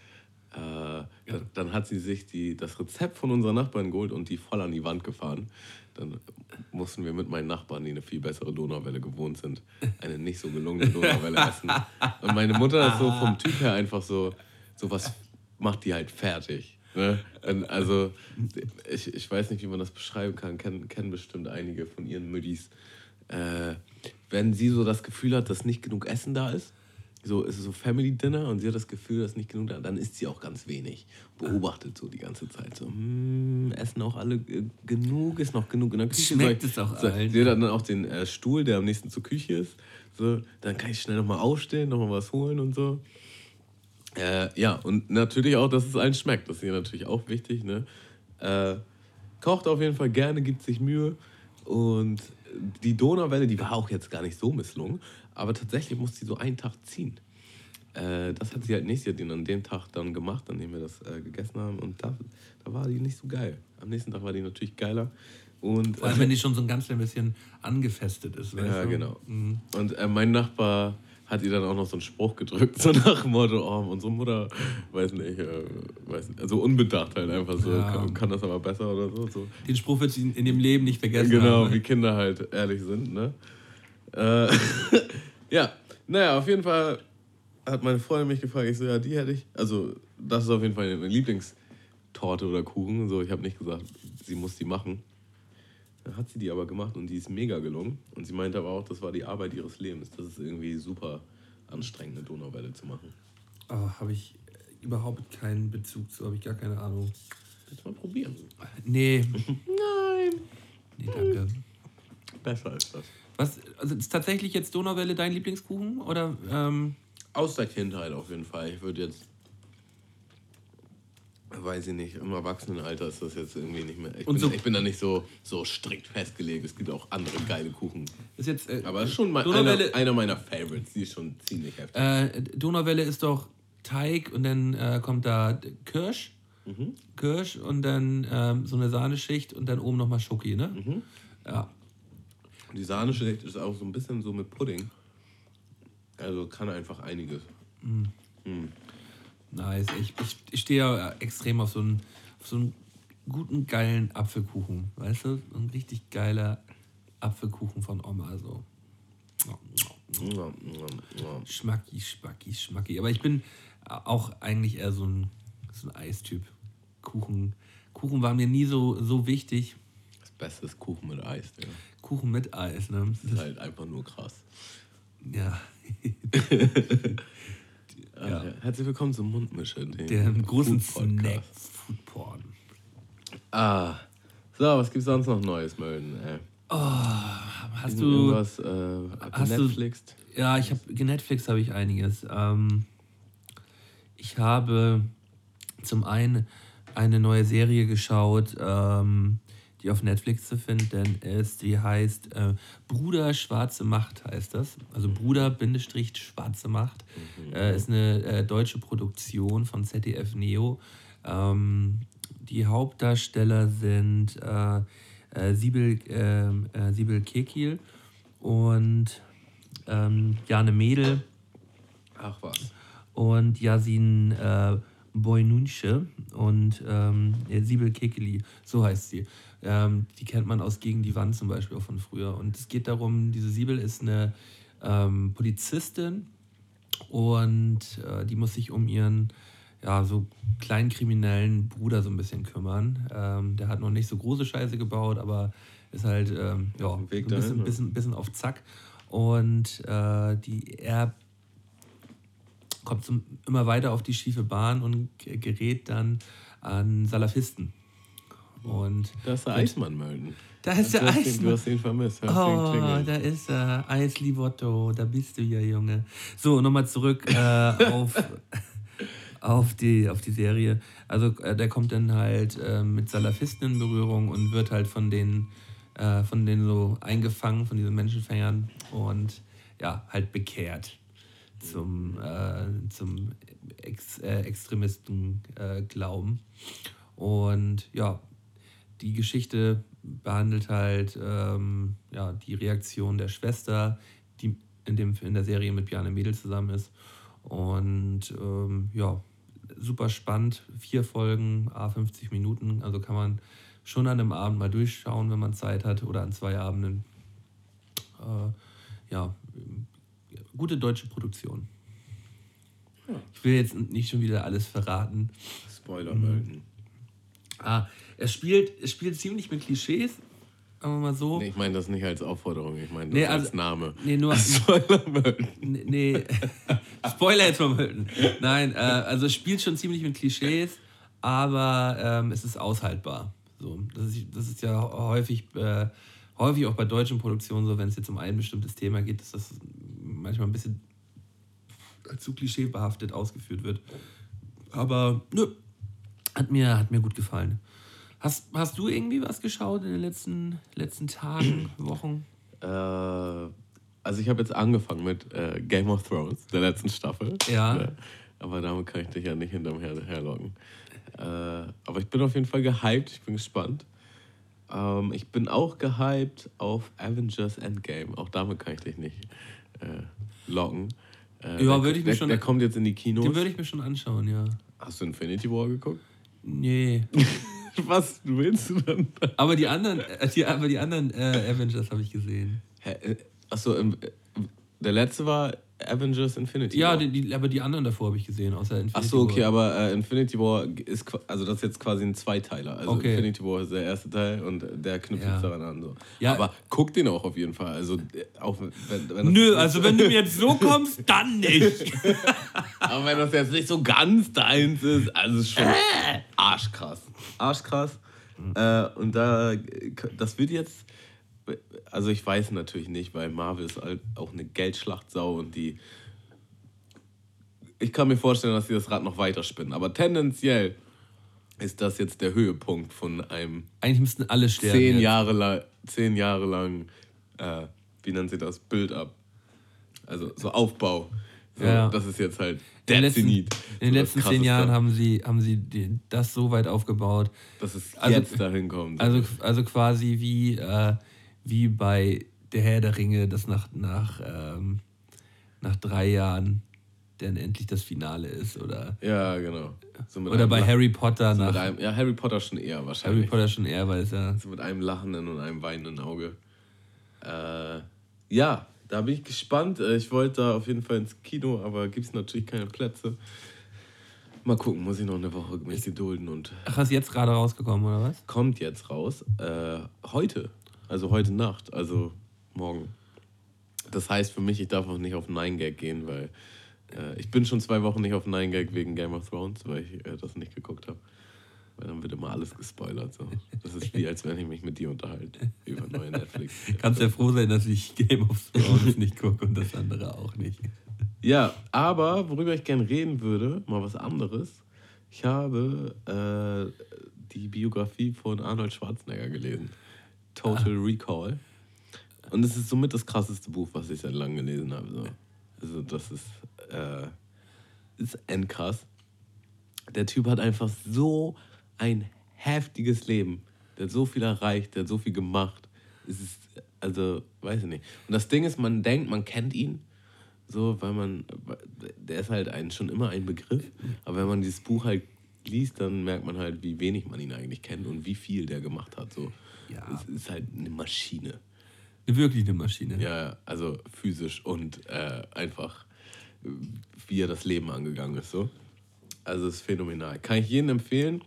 äh, dann, dann hat sie sich die, das Rezept von unserer Nachbarn geholt und die voll an die Wand gefahren. Dann mussten wir mit meinen Nachbarn, die eine viel bessere Donauwelle gewohnt sind, eine nicht so gelungene Donauwelle essen. Und meine Mutter ist so vom Typ her einfach so, so was macht die halt fertig. Ne? Also, ich, ich weiß nicht, wie man das beschreiben kann. Kennen, kennen bestimmt einige von ihren Müdis. Äh, wenn sie so das Gefühl hat, dass nicht genug Essen da ist, so ist es so Family Dinner und sie hat das Gefühl, dass nicht genug da, dann isst sie auch ganz wenig. Beobachtet so die ganze Zeit so, hm, essen auch alle äh, genug, ist noch genug in der Küche. Schmeckt so, es auch so, allen. Sie hat dann auch den äh, Stuhl, der am nächsten zur Küche ist. So, dann kann ich schnell nochmal aufstehen, nochmal was holen und so. Äh, ja, und natürlich auch, dass es allen schmeckt. Das ist ihr natürlich auch wichtig. Ne? Äh, kocht auf jeden Fall gerne, gibt sich Mühe. Und die Donauwelle, die war auch jetzt gar nicht so misslungen, aber tatsächlich musste sie so einen Tag ziehen. Äh, das hat sie halt nächstes Jahr an dem Tag dann gemacht, an dem wir das äh, gegessen haben. Und da, da war die nicht so geil. Am nächsten Tag war die natürlich geiler. Und, Vor allem, wenn die schon so ein ganz klein bisschen angefestet ist. ja, du? genau. Mhm. Und äh, mein Nachbar hat ihr dann auch noch so einen Spruch gedrückt, so nach dem Motto, oh, unsere Mutter, weiß nicht, äh, weiß nicht, also unbedacht halt einfach so, ja. kann, kann, das aber besser oder so, so. Den Spruch wird sie in dem Leben nicht vergessen Genau, haben, ne? wie Kinder halt ehrlich sind, ne? Äh, ja, naja, auf jeden Fall hat meine Freundin mich gefragt, ich so, ja, die hätte ich, also das ist auf jeden Fall meine Lieblingstorte oder Kuchen, so, ich habe nicht gesagt, sie muss die machen. Dann hat sie die aber gemacht und die ist mega gelungen. Und sie meinte aber auch, das war die Arbeit ihres Lebens. Das ist irgendwie super anstrengend, eine Donauwelle zu machen. Oh, habe ich überhaupt keinen Bezug zu, habe ich gar keine Ahnung. Du mal probieren? Nee. Nein. Nee, danke. Besser als das. Was, also ist tatsächlich jetzt Donauwelle dein Lieblingskuchen? Oder, ähm Aus der Kindheit auf jeden Fall. Ich würde jetzt Weiß ich nicht, im Erwachsenenalter ist das jetzt irgendwie nicht mehr. Ich, bin, so, ich bin da nicht so, so strikt festgelegt. Es gibt auch andere geile Kuchen. Ist jetzt, äh, Aber ist schon mal einer, einer, meiner Favorites. Die ist schon ziemlich heftig. Äh, Donauwelle ist doch Teig und dann äh, kommt da Kirsch. Mhm. Kirsch und dann ähm, so eine Sahneschicht und dann oben nochmal Schoki, ne? Mhm. Ja. Die Sahneschicht ist auch so ein bisschen so mit Pudding. Also kann einfach einiges. Mhm. Nice. Ich, ich, ich stehe ja extrem auf so einen, auf so einen guten, geilen Apfelkuchen. Weißt du? Ein richtig geiler Apfelkuchen von Oma. So. Schmacki, schmacki, schmacki. Aber ich bin auch eigentlich eher so ein, so ein Eistyp. Kuchen. Kuchen war mir nie so, so wichtig. Das Beste ist Kuchen mit Eis, ja. Kuchen mit Eis, ne? Das ist halt einfach nur krass. Ja. Ja. Herzlich willkommen zum Mundmische. Der großen Snack Food Porn. Ah. So, was gibt's sonst noch Neues, Mölden? Ey? Oh, hast du was äh, hast Netflix? Du, ja, ich habe Netflix habe ich einiges. Ähm, ich habe zum einen eine neue Serie geschaut, ähm, die auf Netflix zu finden ist. Die heißt äh, Bruder Schwarze Macht heißt das. Also Bruder Bindestrich Schwarze Macht. Mhm. Äh, ist eine äh, deutsche Produktion von ZDF Neo. Ähm, die Hauptdarsteller sind äh, äh, Sibyl, ähm, äh, Sibyl Kekil und ähm, Jane Mädel. Ach was. Und Yasin äh, Boynunche und ähm, Sibyl Kekili, so heißt sie. Ähm, die kennt man aus Gegen die Wand zum Beispiel auch von früher. Und es geht darum, diese Siebel ist eine ähm, Polizistin und äh, die muss sich um ihren ja, so kleinen kriminellen Bruder so ein bisschen kümmern. Ähm, der hat noch nicht so große Scheiße gebaut, aber ist halt ähm, ja, ein bisschen, dahin, bisschen, bisschen, auf Zack. Und äh, die, er kommt zum, immer weiter auf die schiefe Bahn und gerät dann an Salafisten. Und das ist der Eismann melden. Da ist der Eismann. Du hast ihn vermisst. Hast oh, da ist er. Eis Livotto, da bist du ja, Junge. So, nochmal zurück äh, auf, auf, die, auf die Serie. Also, äh, der kommt dann halt äh, mit Salafisten in Berührung und wird halt von denen, äh, von denen so eingefangen, von diesen Menschenfängern und ja, halt bekehrt zum, äh, zum Ex äh, Extremisten glauben. Und ja, die Geschichte behandelt halt ähm, ja, die Reaktion der Schwester, die in, dem, in der Serie mit Bjarne Mädel zusammen ist. Und ähm, ja, super spannend. Vier Folgen, A50 Minuten. Also kann man schon an einem Abend mal durchschauen, wenn man Zeit hat, oder an zwei Abenden. Äh, ja, gute deutsche Produktion. Ja. Ich will jetzt nicht schon wieder alles verraten. Spoiler melden. Ah, er spielt, er spielt ziemlich mit Klischees, wir mal so. Nee, ich meine das nicht als Aufforderung, ich meine das Nee, als also- Name. Nee, nur. Spoiler Nee, nee. Spoiler jetzt vom Hütten. Nein, äh, also es spielt schon ziemlich mit Klischees, aber ähm, es ist aushaltbar. So, das, ist, das ist ja häufig, äh, häufig auch bei deutschen Produktionen so, wenn es jetzt um ein bestimmtes Thema geht, dass das manchmal ein bisschen zu klischeebehaftet ausgeführt wird. Aber nö, hat mir, hat mir gut gefallen. Hast, hast du irgendwie was geschaut in den letzten, letzten Tagen, Wochen? Äh, also ich habe jetzt angefangen mit äh, Game of Thrones, der letzten Staffel. Ja. Ne? Aber damit kann ich dich ja nicht hinterm Her herlocken. Äh, aber ich bin auf jeden Fall gehypt, ich bin gespannt. Ähm, ich bin auch gehypt auf Avengers Endgame. Auch damit kann ich dich nicht äh, locken. Äh, Ja, würde ich mir schon- Der kommt jetzt in die Kinos. Den würde ich mir schon anschauen, ja. Hast du Infinity War geguckt? Nee. Was willst du denn? Aber die anderen, äh, die, aber die anderen äh, Avengers habe ich gesehen. Hä, äh, Achso, ähm, äh, der letzte war Avengers Infinity Ja, War. die, die, aber die anderen davor habe ich gesehen, außer Infinity Ach so, okay, War. aber äh, Infinity War ist also das ist jetzt quasi ein Zweiteiler. Also Okay. Infinity War ist der erste Teil und der knüpft Ja. jetzt daran an. So. Ja. Aber guck den auch auf jeden Fall. Also äh, auch wenn, wenn Nö, also so- wenn du mir jetzt so kommst, dann nicht. aber wenn das jetzt nicht so ganz deins ist, also ist schon Äh. arschkrass, arschkrass. Äh, und da das wird jetzt also ich weiß natürlich nicht, weil Marvel ist halt auch eine Geldschlachtsau und die ich kann mir vorstellen, dass sie das Rad noch weiter spinnen. Aber tendenziell ist das jetzt der Höhepunkt von einem Eigentlich müssten alle sterben. zehn jetzt. Jahre, lang, zehn Jahre lang, äh, wie nennt sie das, Build-up. Also so Aufbau. So, Ja. Das ist jetzt halt In der den letzten, Zenit. in den letzten zehn Jahren haben sie, haben sie das so weit aufgebaut. Dass es also- jetzt dahin kommt. Also, also quasi wie, äh, wie bei Der Herr der Ringe, das nach, nach, ähm, nach drei Jahren dann endlich das Finale ist. Oder, ja, genau. So oder einem bei Harry Potter so nach einem, Ja, Harry Potter schon eher Harry wahrscheinlich. Potter schon eher, weil es ja. So mit einem lachenden und einem weinenden Auge. Äh, ja, da bin ich gespannt. Äh, Ich wollte da auf jeden Fall ins Kino, aber gibt es natürlich keine Plätze. Mal gucken, muss ich noch eine Woche mich gedulden und Ach, ist jetzt gerade rausgekommen, oder was? kommt jetzt raus. Äh, heute. Also heute Nacht. Also morgen. Das heißt für mich, ich darf auch nicht auf 9gag gehen, weil äh, ich bin schon zwei Wochen nicht auf 9gag wegen Game of Thrones, weil ich äh, das nicht geguckt habe. Weil dann wird immer alles gespoilert. So. Das ist wie, als wenn ich mich mit dir unterhalte über neue Netflix. Kannst ja froh sein, dass ich Game of Thrones nicht gucke und das andere auch nicht. Ja, aber worüber ich gerne reden würde, mal was anderes. Ich habe äh, die Biografie von Arnold Schwarzenegger gelesen. Total Recall. Und es ist somit das krasseste Buch, was ich seit langem gelesen habe. So. Also das ist, äh, ist endkrass. Der Typ hat einfach so ein heftiges Leben. Der hat so viel erreicht, der hat so viel gemacht. Es ist, also, weiß ich nicht. Und das Ding ist, man denkt, man kennt ihn. So, weil man, der ist halt ein, schon immer ein Begriff. Aber wenn man dieses Buch halt liest, dann merkt man halt, wie wenig man ihn eigentlich kennt und wie viel der gemacht hat. So. Ja. Es ist halt eine Maschine. Wirklich eine Maschine. Ja, also physisch und äh, einfach, wie er das Leben angegangen ist. So. Also es ist phänomenal. Kann ich jedem empfehlen.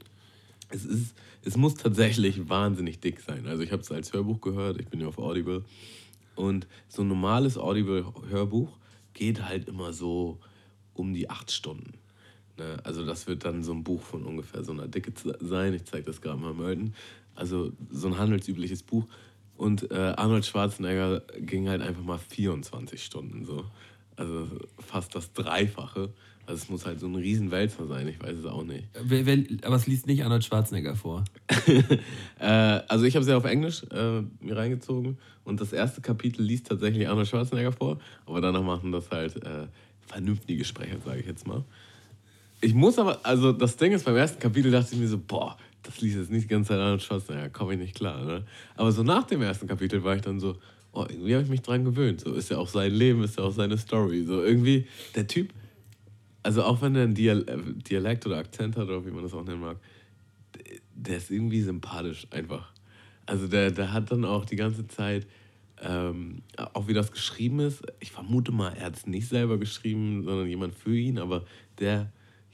Es, ist, es muss tatsächlich wahnsinnig dick sein. Also ich habe es als Hörbuch gehört, ich bin ja auf Audible. Und so ein normales Audible-Hörbuch geht halt immer so um die acht Stunden. Ne? Also das wird dann so ein Buch von ungefähr so einer Dicke sein. Ich zeige das gerade mal Melton. Also so ein handelsübliches Buch. Und äh, Arnold Schwarzenegger ging halt einfach mal 24 Stunden so. Also fast das Dreifache. Also es muss halt so ein Riesenwälzer sein, ich weiß es auch nicht. Wer, wer, aber es liest nicht Arnold Schwarzenegger vor. Äh, also ich habe es ja auf Englisch äh, mir reingezogen und das erste Kapitel liest tatsächlich Arnold Schwarzenegger vor, aber danach machen das halt äh, vernünftige Sprecher, sage ich jetzt mal. Ich muss aber, also das Ding ist, beim ersten Kapitel dachte ich mir so, boah, das liest jetzt nicht die ganze Zeit Arnold Schwarzenegger, komme ich nicht klar. Ne? Aber so nach dem ersten Kapitel war ich dann so, oh, irgendwie habe ich mich dran gewöhnt. So ist ja auch sein Leben, ist ja auch seine Story. So irgendwie, der Typ, also auch wenn er einen äh, Dialekt oder Akzent hat oder wie man das auch nennen mag, der ist irgendwie sympathisch einfach. Also der, der hat dann auch die ganze Zeit, ähm, auch wie das geschrieben ist, ich vermute mal, er hat es nicht selber geschrieben, sondern jemand für ihn, aber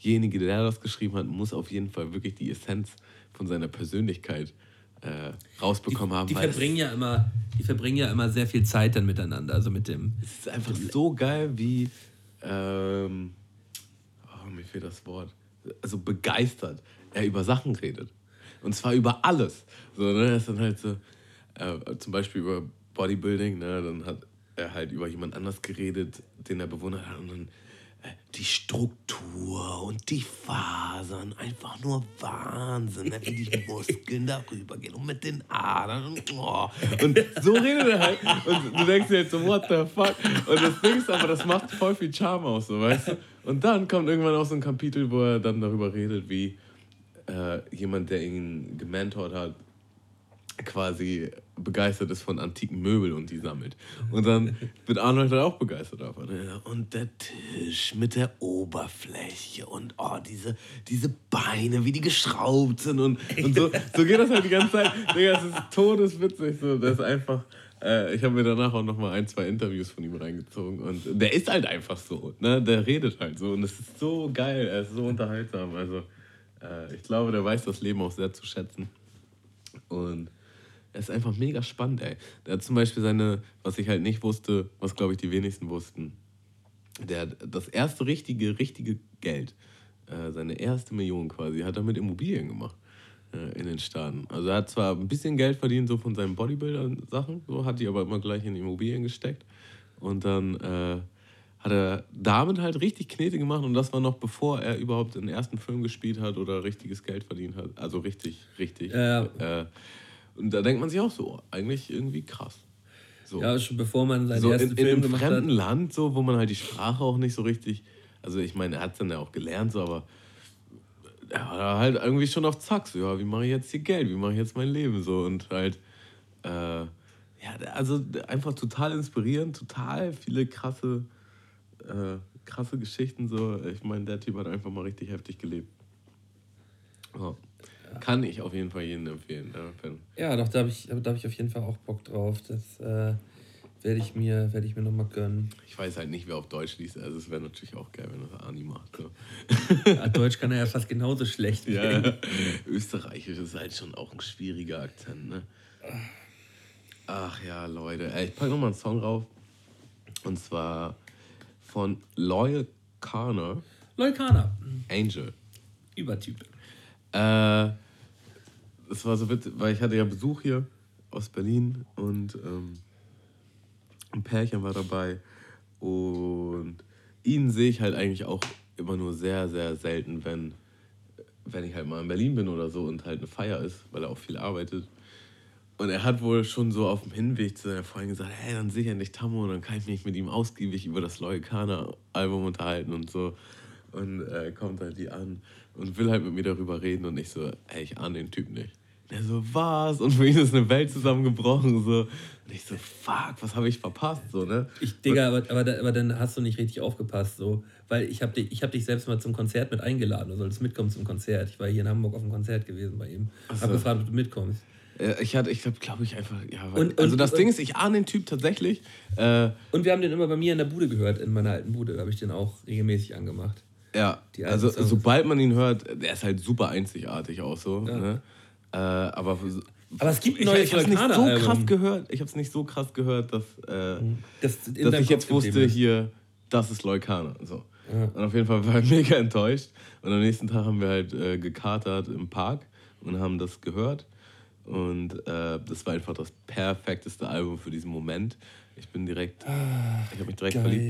derjenige, der das geschrieben hat, muss auf jeden Fall wirklich die Essenz von seiner Persönlichkeit äh, rausbekommen die, haben. Die verbringen ja immer, die verbringen ja immer sehr viel Zeit dann miteinander, also mit dem. Es ist einfach so geil, wie ähm, oh, mir fehlt das Wort. Also begeistert er über Sachen redet. Und zwar über alles. So, ne? Er ist dann halt so, äh, zum Beispiel über Bodybuilding, ne? dann hat er halt über jemand anders geredet, den er bewundert hat. Und dann die Struktur und die Fasern, einfach nur Wahnsinn, ne? wie die Muskeln darüber gehen und mit den Adern. Und, oh. und so redet er halt. Und du denkst dir jetzt so, what the fuck? Und das Ding ist aber, das macht voll viel Charme aus, so, weißt du? Und dann kommt irgendwann auch so ein Kapitel, wo er dann darüber redet, wie äh, jemand, der ihn gementort hat, quasi begeistert ist von antiken Möbeln und die sammelt. Und dann wird Arnold dann auch begeistert davon. Und der Tisch mit der Oberfläche und oh, diese, diese Beine, wie die geschraubt sind und, und so, so geht das halt die ganze Zeit. Digga, es ist todeswitzig. So. Das ist einfach. Äh, ich habe mir danach auch noch mal ein, zwei Interviews von ihm reingezogen und der ist halt einfach so. Ne? Der redet halt so und es ist so geil, er ist so unterhaltsam. Also äh, ich glaube, der weiß das Leben auch sehr zu schätzen. Und er ist einfach mega spannend, ey. Der hat zum Beispiel seine, was ich halt nicht wusste, was glaube ich die wenigsten wussten. Der hat das erste richtige, richtige Geld, äh, seine erste Million quasi, hat er mit Immobilien gemacht äh, in den Staaten. Also er hat zwar ein bisschen Geld verdient so von seinen Bodybuilder-Sachen, so hat die aber immer gleich in Immobilien gesteckt. Und dann äh, hat er damit halt richtig Knete gemacht und das war noch bevor er überhaupt den ersten Film gespielt hat oder richtiges Geld verdient hat. Also richtig, richtig. Ja. Äh, und da denkt man sich auch so, eigentlich irgendwie krass. So. Ja, schon bevor man seinen so ersten in, Film in einem fremden. Land, so, wo man halt die Sprache auch nicht so richtig. Also ich meine, er hat es dann ja auch gelernt, so, aber er war da halt irgendwie schon auf Zack. So, ja, wie mache ich jetzt hier Geld? Wie mache ich jetzt mein Leben? So und halt, äh, ja, also einfach total inspirierend, total viele krasse, äh, krasse Geschichten. So. Ich meine, der Typ hat einfach mal richtig heftig gelebt. Ja. Kann ich auf jeden Fall jedem empfehlen. Ja, Ja, doch, da habe ich, da hab ich auf jeden Fall auch Bock drauf. Das äh, werde ich mir, werd ich mir nochmal gönnen. Ich weiß halt nicht, wer auf Deutsch liest. Also es wäre natürlich auch geil, wenn das Ani macht. So. Ja, Deutsch kann er ja fast genauso schlecht. Ja, Österreichisch ist halt schon auch ein schwieriger Akzent, ne? Ach ja, Leute. Ey, ich packe nochmal einen Song rauf. Und zwar von Loyal Carner, Leukana, Angel. Übertyp. Äh, das war so witzig, weil ich hatte ja Besuch hier aus Berlin und ähm, ein Pärchen war dabei. Und ihn sehe ich halt eigentlich auch immer nur sehr, sehr selten, wenn, wenn ich halt mal in Berlin bin oder so und halt eine Feier ist, weil er auch viel arbeitet. Und er hat wohl schon so auf dem Hinweg zu seiner Freundin gesagt, hey, dann sehe ich endlich Tammo und dann kann ich mich mit ihm ausgiebig über das Loyalkana-Album unterhalten und so. Und äh, kommt halt die an und will halt mit mir darüber reden und ich so, ey, ich ahne den Typ nicht. Der so, was? Und für ihn ist eine Welt zusammengebrochen. So. Und ich so, fuck, was habe ich verpasst? So, ne? Ich, Digga, aber, aber, aber dann hast du nicht richtig aufgepasst, so. Weil ich habe dich, ich hab dich selbst mal zum Konzert mit eingeladen. Du solltest mitkommen zum Konzert. Ich war hier in Hamburg auf dem Konzert gewesen bei ihm. So. Hab gefragt, ob du mitkommst. Ich hatte, ich glaube, glaube ich einfach, ja, weil, Und- also und- das und- Ding ist, ich ahne den Typ tatsächlich. Äh, Und wir haben den immer bei mir in der Bude gehört, in meiner alten Bude. Da habe ich den auch regelmäßig angemacht. Ja, also Songs. sobald man ihn hört, der ist halt super einzigartig auch so. Ne? Äh, aber, Aber es gibt ein ich, ich habe es nicht so krass gehört. Ich habe es nicht so krass gehört, dass, äh, Das in dass ich jetzt Kopf wusste geblieben ist. hier, das ist Leukana. So. Ja. Und auf jeden Fall war ich mega enttäuscht. Und am nächsten Tag haben wir halt äh, gekatert im Park und haben das gehört. Und äh, das war einfach das perfekteste Album für diesen Moment. Ich bin direkt, ich habe mich direkt verliebt.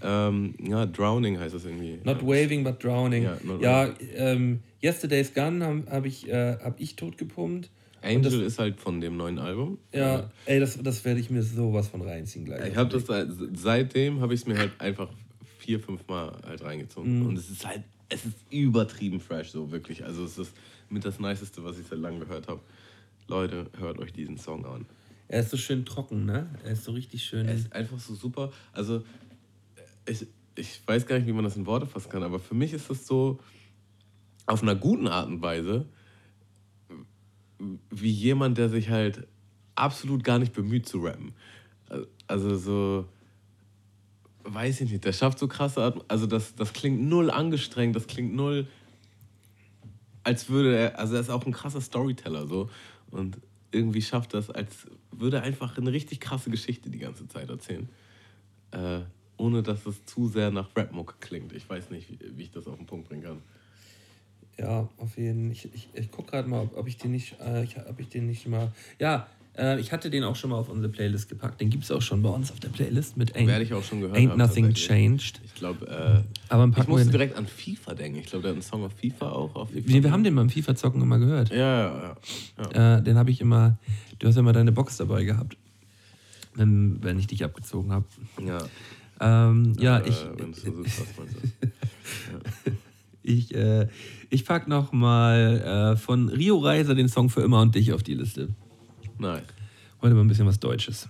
Geil. Ähm, ja, Drowning heißt das irgendwie. Not waving, but drowning. Ja, Ja, ähm, Yesterday's Gun habe hab ich, äh, hab ich tot gepumpt. Angel das, ist halt von dem neuen Album. ja, ey, das, das werde ich mir sowas von reinziehen gleich. Ich habe das seit- seitdem habe ich es mir halt einfach vier, fünf Mal halt Mhm. reingezogen. Und es ist halt, es ist übertrieben fresh, so wirklich. Also es ist mit das Niceste, was ich seit langem gehört habe. Leute, hört euch diesen Song an. Er ist so schön trocken, ne? Er ist so richtig schön. Er ist einfach so super. Also ich, ich weiß gar nicht, wie man das in Worte fassen kann, aber für mich ist das so auf einer guten Art und Weise wie jemand, der sich halt absolut gar nicht bemüht zu rappen. Also so, weiß ich nicht, der schafft so krasse Art, also das, das klingt null angestrengt, das klingt null als würde er, also er ist auch ein krasser Storyteller so und irgendwie schafft das, als würde einfach eine richtig krasse Geschichte die ganze Zeit erzählen. Äh, ohne dass es zu sehr nach Rapmucke klingt. Ich weiß nicht, wie, ich das auf den Punkt bringen kann. Ja, auf jeden Fall. Ich, ich, ich gucke gerade mal, ob, ob, ich den nicht, äh, ich, ich nicht mal. Ja, äh, ich hatte den auch schon mal auf unsere Playlist gepackt. Den gibt es auch schon bei uns auf der Playlist mit Ain't, Werde ich auch schon gehört Ain't haben, Nothing Changed. Ich glaube, äh, Aber ich musste direkt an FIFA denken. Ich glaube, der hat einen Song auf FIFA auch. Auf FIFA nee, wir haben den beim FIFA-Zocken immer gehört. Ja, ja, ja. ja. Äh, den habe ich immer, du hast ja immer deine Box dabei gehabt. Wenn, wenn ich dich abgezogen habe. Ja. Ähm, ja, äh, ich. Wenn du so sagst, ja. ich, äh, ich pack noch mal äh, von Rio Reiser den Song für immer und dich auf die Liste. Nein. Heute mal ein bisschen was Deutsches.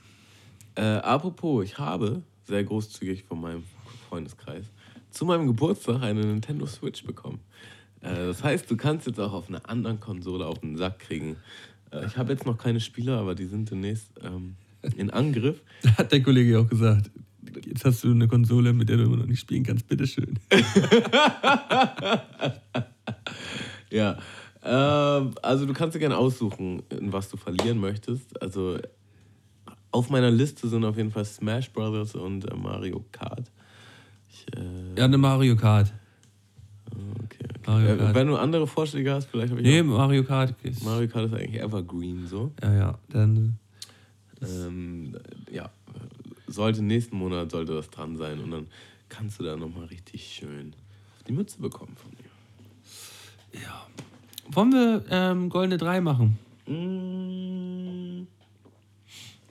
Äh, apropos, ich habe sehr großzügig von meinem Freundeskreis zu meinem Geburtstag eine Nintendo Switch bekommen. Äh, das heißt, du kannst jetzt auch auf einer anderen Konsole auf den Sack kriegen. Äh, ich habe jetzt noch keine Spieler, aber die sind demnächst ähm, in Angriff. Hat der Kollege auch gesagt. Jetzt hast du eine Konsole, mit der du immer noch nicht spielen kannst. Bitteschön. ja. Ähm, also du kannst dir gerne aussuchen, in was du verlieren möchtest. Also auf meiner Liste sind auf jeden Fall Smash Brothers und äh, Mario Kart. Ich, äh, ja, eine Mario Kart. Okay, okay. Mario äh, Kart. Wenn du andere Vorschläge hast, vielleicht habe ich. Nee, Mario Kart. Ist Mario Kart ist eigentlich Evergreen so. Ja, ja. Dann. Ähm, ja, sollte nächsten Monat sollte das dran sein und dann kannst du da nochmal richtig schön auf die Mütze bekommen von mir. Ja. Wollen wir ähm, Goldene 3 machen? Mm.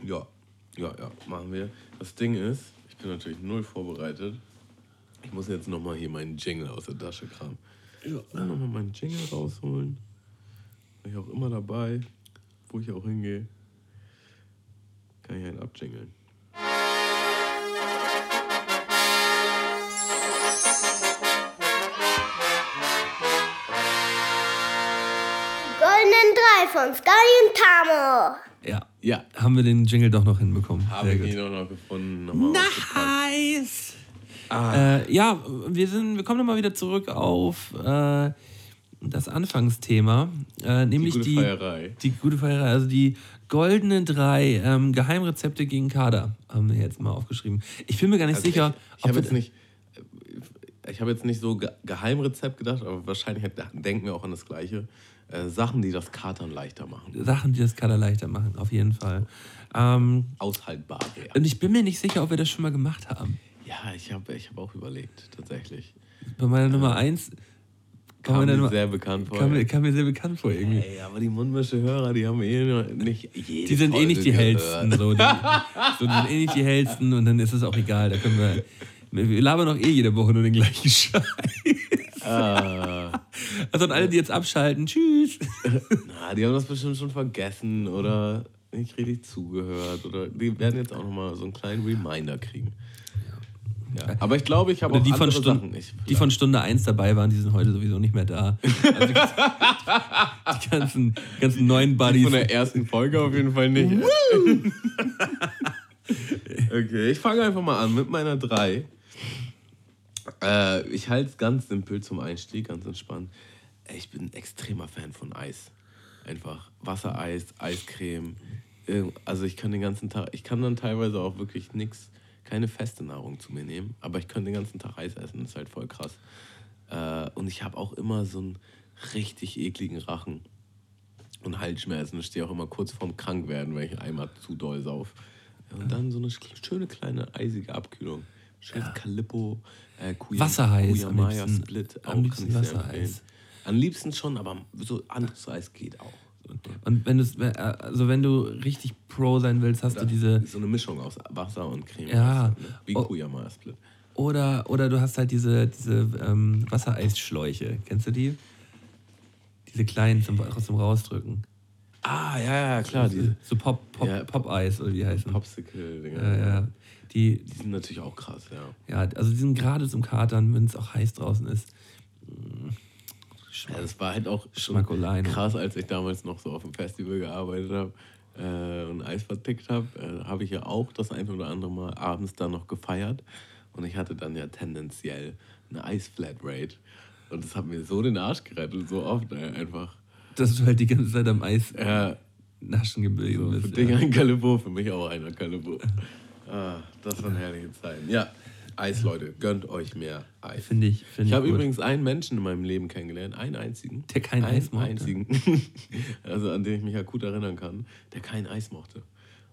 Ja, ja, ja, machen wir. Das Ding ist, ich bin natürlich null vorbereitet. Ich muss jetzt nochmal hier meinen Jingle aus der Tasche kramen. Ja. Nochmal meinen Jingle rausholen. Bin ich auch immer dabei, wo ich auch hingehe. Kann ich einen abjingeln. Von Sky und Tamo. Ja. Ja. Haben wir den Jingle doch noch hinbekommen. Habe ich ihn auch noch gefunden. nice! Ah. Äh, ja, wir, sind, wir kommen nochmal wieder zurück auf äh, das Anfangsthema, äh, nämlich die gute die, Feierei. Die gute Feierei, also die goldenen drei ähm, Geheimrezepte gegen Kader, haben wir jetzt mal aufgeschrieben. Ich bin mir gar nicht also sicher, ich, ich ob jetzt nicht ich habe jetzt nicht so Geheimrezept gedacht, aber wahrscheinlich denken wir auch an das Gleiche. Äh, Sachen, die das Katern leichter machen. Sachen, die das Kater leichter machen, auf jeden Fall. Ähm, Aushaltbar wäre. Und ich bin mir nicht sicher, ob wir das schon mal gemacht haben. Ja, ich habe ich hab auch überlegt, tatsächlich. Bei meiner äh, Nummer 1 kam mir Nummer, sehr bekannt vor. Kam, kam, mir sehr bekannt vor irgendwie. Ey, aber die Mundmische-Hörer, die haben eh nicht jede Die sind Folge eh nicht die hellsten. So, die, so, die sind eh nicht die hellsten und dann ist es auch egal. Da können wir wir labern doch eh jede Woche nur den gleichen Scheiß. Ah. Also an alle, die jetzt abschalten, tschüss. Na, die haben das bestimmt schon vergessen oder nicht richtig zugehört. Oder die werden jetzt auch nochmal so einen kleinen Reminder kriegen. Ja. Aber ich glaube, ich habe auch die von Sachen nicht. Die von Stunde 1 dabei waren, die sind heute sowieso nicht mehr da. Also die ganzen, ganzen neuen Buddies. Die von der ersten Folge auf jeden Fall nicht. okay, ich fange einfach mal an mit meiner 3. Äh, ich halte es ganz simpel zum Einstieg, ganz entspannt. Ich bin ein extremer Fan von Eis. Einfach Wassereis, Eiscreme. Also ich kann den ganzen Tag, ich kann dann teilweise auch wirklich nichts, keine feste Nahrung zu mir nehmen, aber ich kann den ganzen Tag Eis essen, das ist halt voll krass. Äh, und ich habe auch immer so einen richtig ekligen Rachen und Halsschmerzen. Ich stehe auch immer kurz vorm Krankwerden, wenn ich einmal zu doll sauf. Und dann so eine schöne kleine eisige Abkühlung. Schönes ja. Calippo, äh, Kuya, Wassereis. Am liebsten, Split. Auch am liebsten Wassereis. Am liebsten schon, aber so anderes Eis geht auch. Und wenn du also wenn du richtig Pro sein willst, hast oder du diese. So eine Mischung aus Wasser und Creme. Ja. Ne? Wie Kuyamaya Split. Oder, oder du hast halt diese, diese ähm, Wassereisschläuche. Kennst du die? Diese kleinen zum, zum Rausdrücken. Ah, ja, ja, klar. So, so Pop, Pop, ja, Pop-Eis oder wie heißen. Popsicle-Dinger. Ja, ja. Die, die sind natürlich auch krass, ja. Ja, also die sind gerade zum Katern, wenn es auch heiß draußen ist. Ja, das war halt auch schon krass, als ich damals noch so auf dem Festival gearbeitet habe äh, und Eis vertickt habe, äh, habe ich ja auch das ein oder andere Mal abends dann noch gefeiert. Und ich hatte dann ja tendenziell eine Eisflatrate. Und das hat mir so den Arsch gerettet, so oft, ey, einfach. Dass du halt die ganze Zeit am Eis Ja, naschen geblieben so, für bist. dich Ja. ein Calebo, für mich auch einer Calebo. Ah, das waren herrliche Zeiten. Ja, Eis, Leute, gönnt euch mehr Eis. Finde ich, finde Ich habe übrigens einen Menschen in meinem Leben kennengelernt, einen einzigen. Der kein einen Eis mochte. einzigen. also an den ich mich akut erinnern kann, der kein Eis mochte.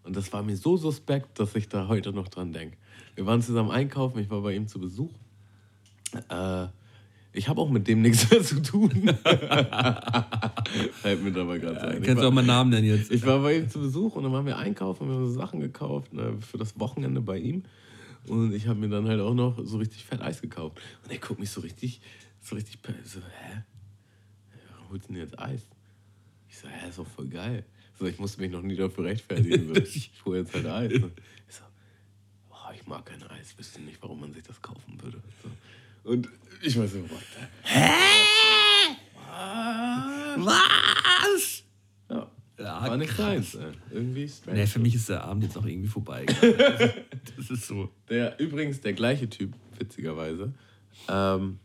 Und das war mir so suspekt, dass ich da heute noch dran denke. Wir waren zusammen einkaufen, ich war bei ihm zu Besuch. Äh, ich habe auch mit dem nichts mehr zu tun. Fällt mir dabei gerade ein. Ich Kannst du auch mal Namen nennen jetzt? ich war bei ihm zu Besuch und dann waren wir einkaufen, wir haben so Sachen gekauft ne, für das Wochenende bei ihm. Und ich habe mir dann halt auch noch so richtig fett Eis gekauft. Und er guckt mich so richtig, so richtig, so, hä? Warum holst du denn jetzt Eis? Ich so, hä, ist doch voll geil. So, ich musste mich noch nie dafür rechtfertigen. So, ich hole jetzt halt Eis. Ich so, boah, ich mag kein Eis, wüsste nicht, warum man sich das kaufen würde. So. Und ich war so, what the Was? Ja, Ja, war nicht seins, ey. Irgendwie strange. Nee, für mich ist der Abend jetzt auch irgendwie vorbei. das ist so. Der übrigens der gleiche Typ, witzigerweise. Ähm,